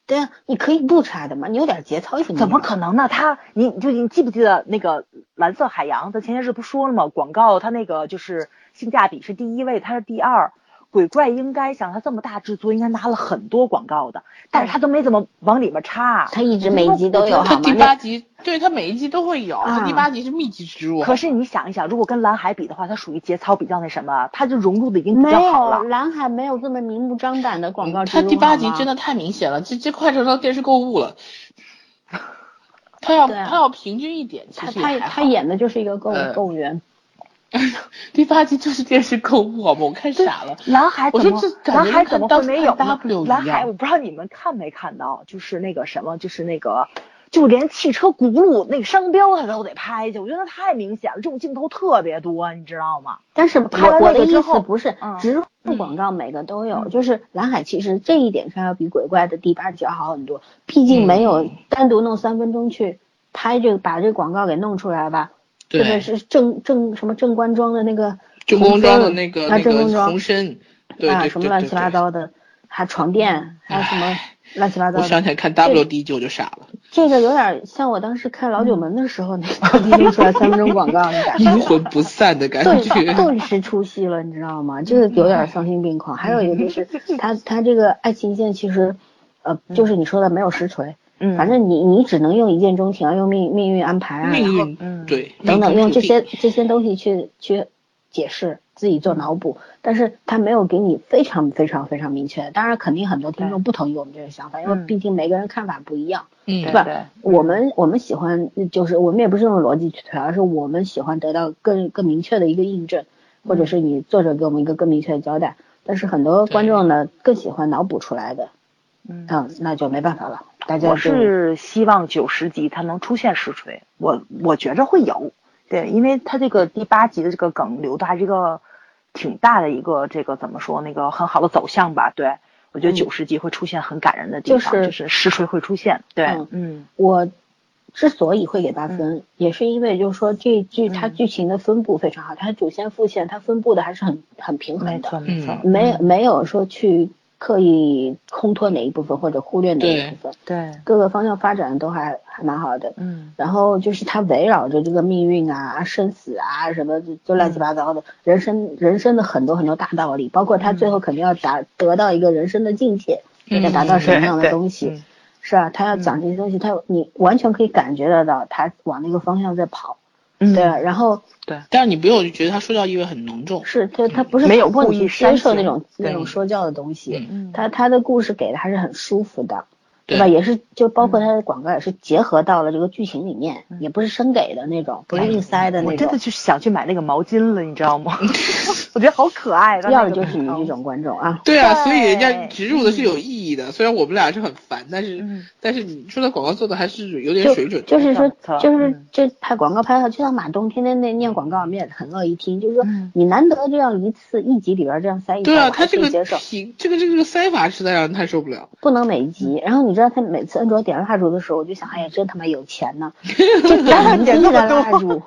对啊，你可以不插的嘛，你有点节操行怎么可能呢？他，你就你记不记得那个蓝色海洋？咱前些日不说了吗？广告它那个就是性价比是第一位，它是第二。鬼怪应该像他这么大制作，应该拿了很多广告的，但是他都没怎么往里面插。他一直每一集都有，他第八集对他每一集都会有，他第八集是密集植入。可是你想一想，如果跟蓝海比的话，它属于节操比较那什么，它就融入的已经比较好了。蓝海没有这么明目张胆的广告他第八集真的太明显了，这这快成了电视购物了。他要他要平均一点，他他他演的就是一个购物购物员。第八集就是电视购物，好吗？我看傻了。蓝海怎么？蓝海怎么会没有呢？蓝海我不知道你们看没看到，就是那个什么，就是那个，就连汽车轱辘那个商标他都得拍去，我觉得太明显了，这种镜头特别多，你知道吗？但是我我的意思不是植入广告每个都有，就是蓝海其实这一点上要比鬼怪的第八集要好很多，毕竟没有单独弄三分钟去拍这个把这个广告给弄出来吧。特别是正正什么正官庄的那个正宫庄的那个那个红参，啊什么乱七八糟的，还床垫，还有什么乱七八糟。我想起来看 W D 九就傻了。这个有点像我当时看老九门的时候那个弄出来三分钟广告那感觉。阴魂不散的感觉。顿时出戏了，你知道吗？这个有点丧心病狂。还有一个就是 他他这个爱情线其实，呃，就是你说的没有实锤。嗯，反正你你只能用一见钟情啊，用命命运安排啊，命运，嗯，对，等等，用这些这些东西去去解释，自己做脑补，但是他没有给你非常非常非常明确。当然，肯定很多听众不同意我们这个想法，因为毕竟每个人看法不一样，嗯，对吧？我们我们喜欢就是我们也不是用逻辑去推，而是我们喜欢得到更更明确的一个印证，或者是你作者给我们一个更明确的交代。但是很多观众呢更喜欢脑补出来的，嗯，那就没办法了。大家我是希望九十集它能出现实锤，我我觉着会有，对，因为它这个第八集的这个梗留的还是一个挺大的一个这个怎么说那个很好的走向吧，对。我觉得九十集会出现很感人的地方，就是实锤会出现，对，嗯，我之所以会给八分，也是因为就是说这剧它剧情的分布非常好，它主线副线它分布的还是很很平衡的，没错没错，没没有说去。刻意空托哪一部分或者忽略哪一部分，对。各个方向发展都还还蛮好的。嗯，然后就是它围绕着这个命运啊、生死啊什么，就乱七八糟的，人生人生的很多很多大道理，包括他最后肯定要达得到一个人生的境界，要达到什么样的东西，是吧？他要讲这些东西，他你完全可以感觉得到，他往那个方向在跑，对。然后对，但是你不用觉得他说教意味很浓重，是他他不是没有故意接受那种那种说教的东西，他他的故事给的还是很舒服的。对吧？也是，就包括他的广告也是结合到了这个剧情里面，也不是生给的那种，不是硬塞的那种。我真的就想去买那个毛巾了，你知道吗？我觉得好可爱。要的就是你这种观众啊。对啊，所以人家植入的是有意义的。虽然我们俩是很烦，但是但是你说的广告做的还是有点水准。就是说，就是这拍广告拍的，就像马东天天那念广告，我们也很乐意听。就是说，你难得这样一次一集里边这样塞一对啊，他这个这个这个塞法实在让人太受不了。不能每集，然后你。知道他每次摁着点蜡烛的时候，我就想，哎呀，真他妈有钱呢！就点点的蜡烛，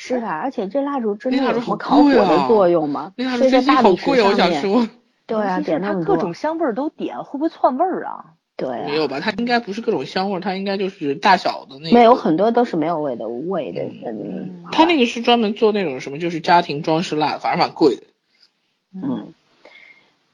是吧？而且这蜡烛真的有什么烤火的作用吗？所在大理石上面，对啊，点那么多，各种香味儿都点，会不会窜味儿啊？对，没有吧？它应该不是各种香味儿，它应该就是大小的那。没有很多都是没有味的，无味的。嗯，他那个是专门做那种什么，就是家庭装饰蜡，反正蛮贵的。嗯。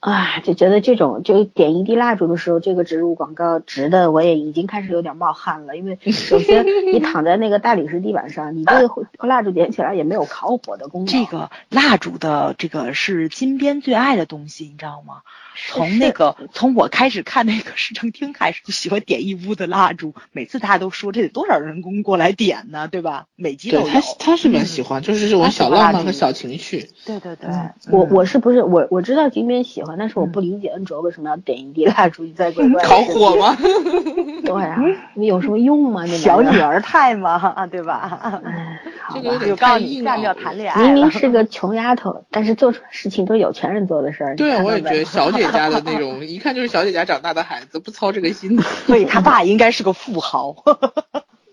啊，就觉得这种就点一滴蜡烛的时候，这个植入广告值的，我也已经开始有点冒汗了。因为首先 你躺在那个大理石地板上，你这个 蜡烛点起来也没有烤火的功能。这个蜡烛的这个是金边最爱的东西，你知道吗？从那个从我开始看那个市政厅开始，就喜欢点一屋的蜡烛。每次大家都说这得多少人工过来点呢，对吧？每集都有。他他是蛮喜欢，就是这种小浪漫和小情绪。对对对，我我是不是我我知道金边喜欢，但是我不理解恩卓为什么要点一滴蜡烛在乖乖烤火吗？对啊，你有什么用吗？那小女儿态嘛，啊对吧？这个就告诉你干掉谈恋爱。明明是个穷丫头，但是做出事情都是有钱人做的事儿。对，我也觉得小姐。家的那种，一看就是小姐家长大的孩子，不操这个心。所以他爸应该是个富豪，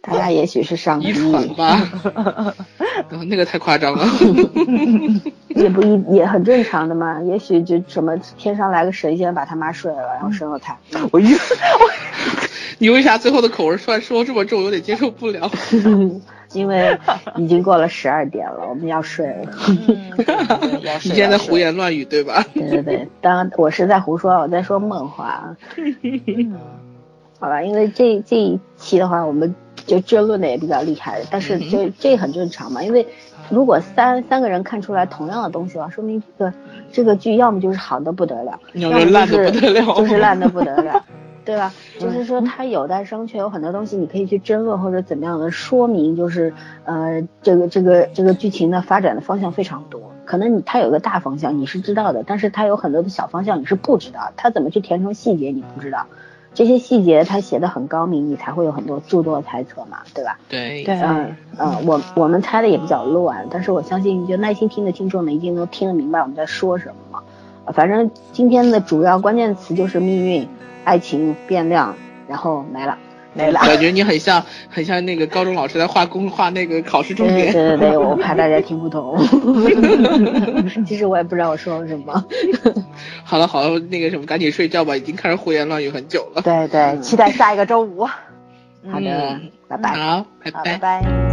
他爸也许是上遗传吧。那个太夸张了。也不一也很正常的嘛，也许就什么天上来个神仙把他妈睡了，然后生了他。我一，你为啥最后的口味突然说这么重，有点接受不了。因为已经过了十二点了，我们要睡了。你现在胡言乱语对吧？对对对，当然我是在胡说，我在说梦话。好吧，因为这这一期的话，我们就争论的也比较厉害，但是这这很正常嘛。因为如果三三个人看出来同样的东西的话，说明这个这个剧要么就是好的不得了，要么烂的不得了，就是烂的不得了。对吧？就是说它有待商榷，有很多东西你可以去争论或者怎么样的说明，就是呃，这个这个这个剧情的发展的方向非常多。可能你它有个大方向你是知道的，但是它有很多的小方向你是不知道，它怎么去填充细节你不知道。这些细节它写的很高明，你才会有很多诸多猜测嘛，对吧？对对嗯嗯，我我们猜的也比较乱，但是我相信就耐心听的听众们一定都听得明白我们在说什么。反正今天的主要关键词就是命运。爱情变量，然后没了，没了。感觉你很像，很像那个高中老师在画公画那个考试重点。对对对，我怕大家听不懂。其实我也不知道我说了什么。好了好了，那个什么，赶紧睡觉吧，已经开始胡言乱语很久了。对对，期待下一个周五。好的，拜拜。好，拜拜。拜拜。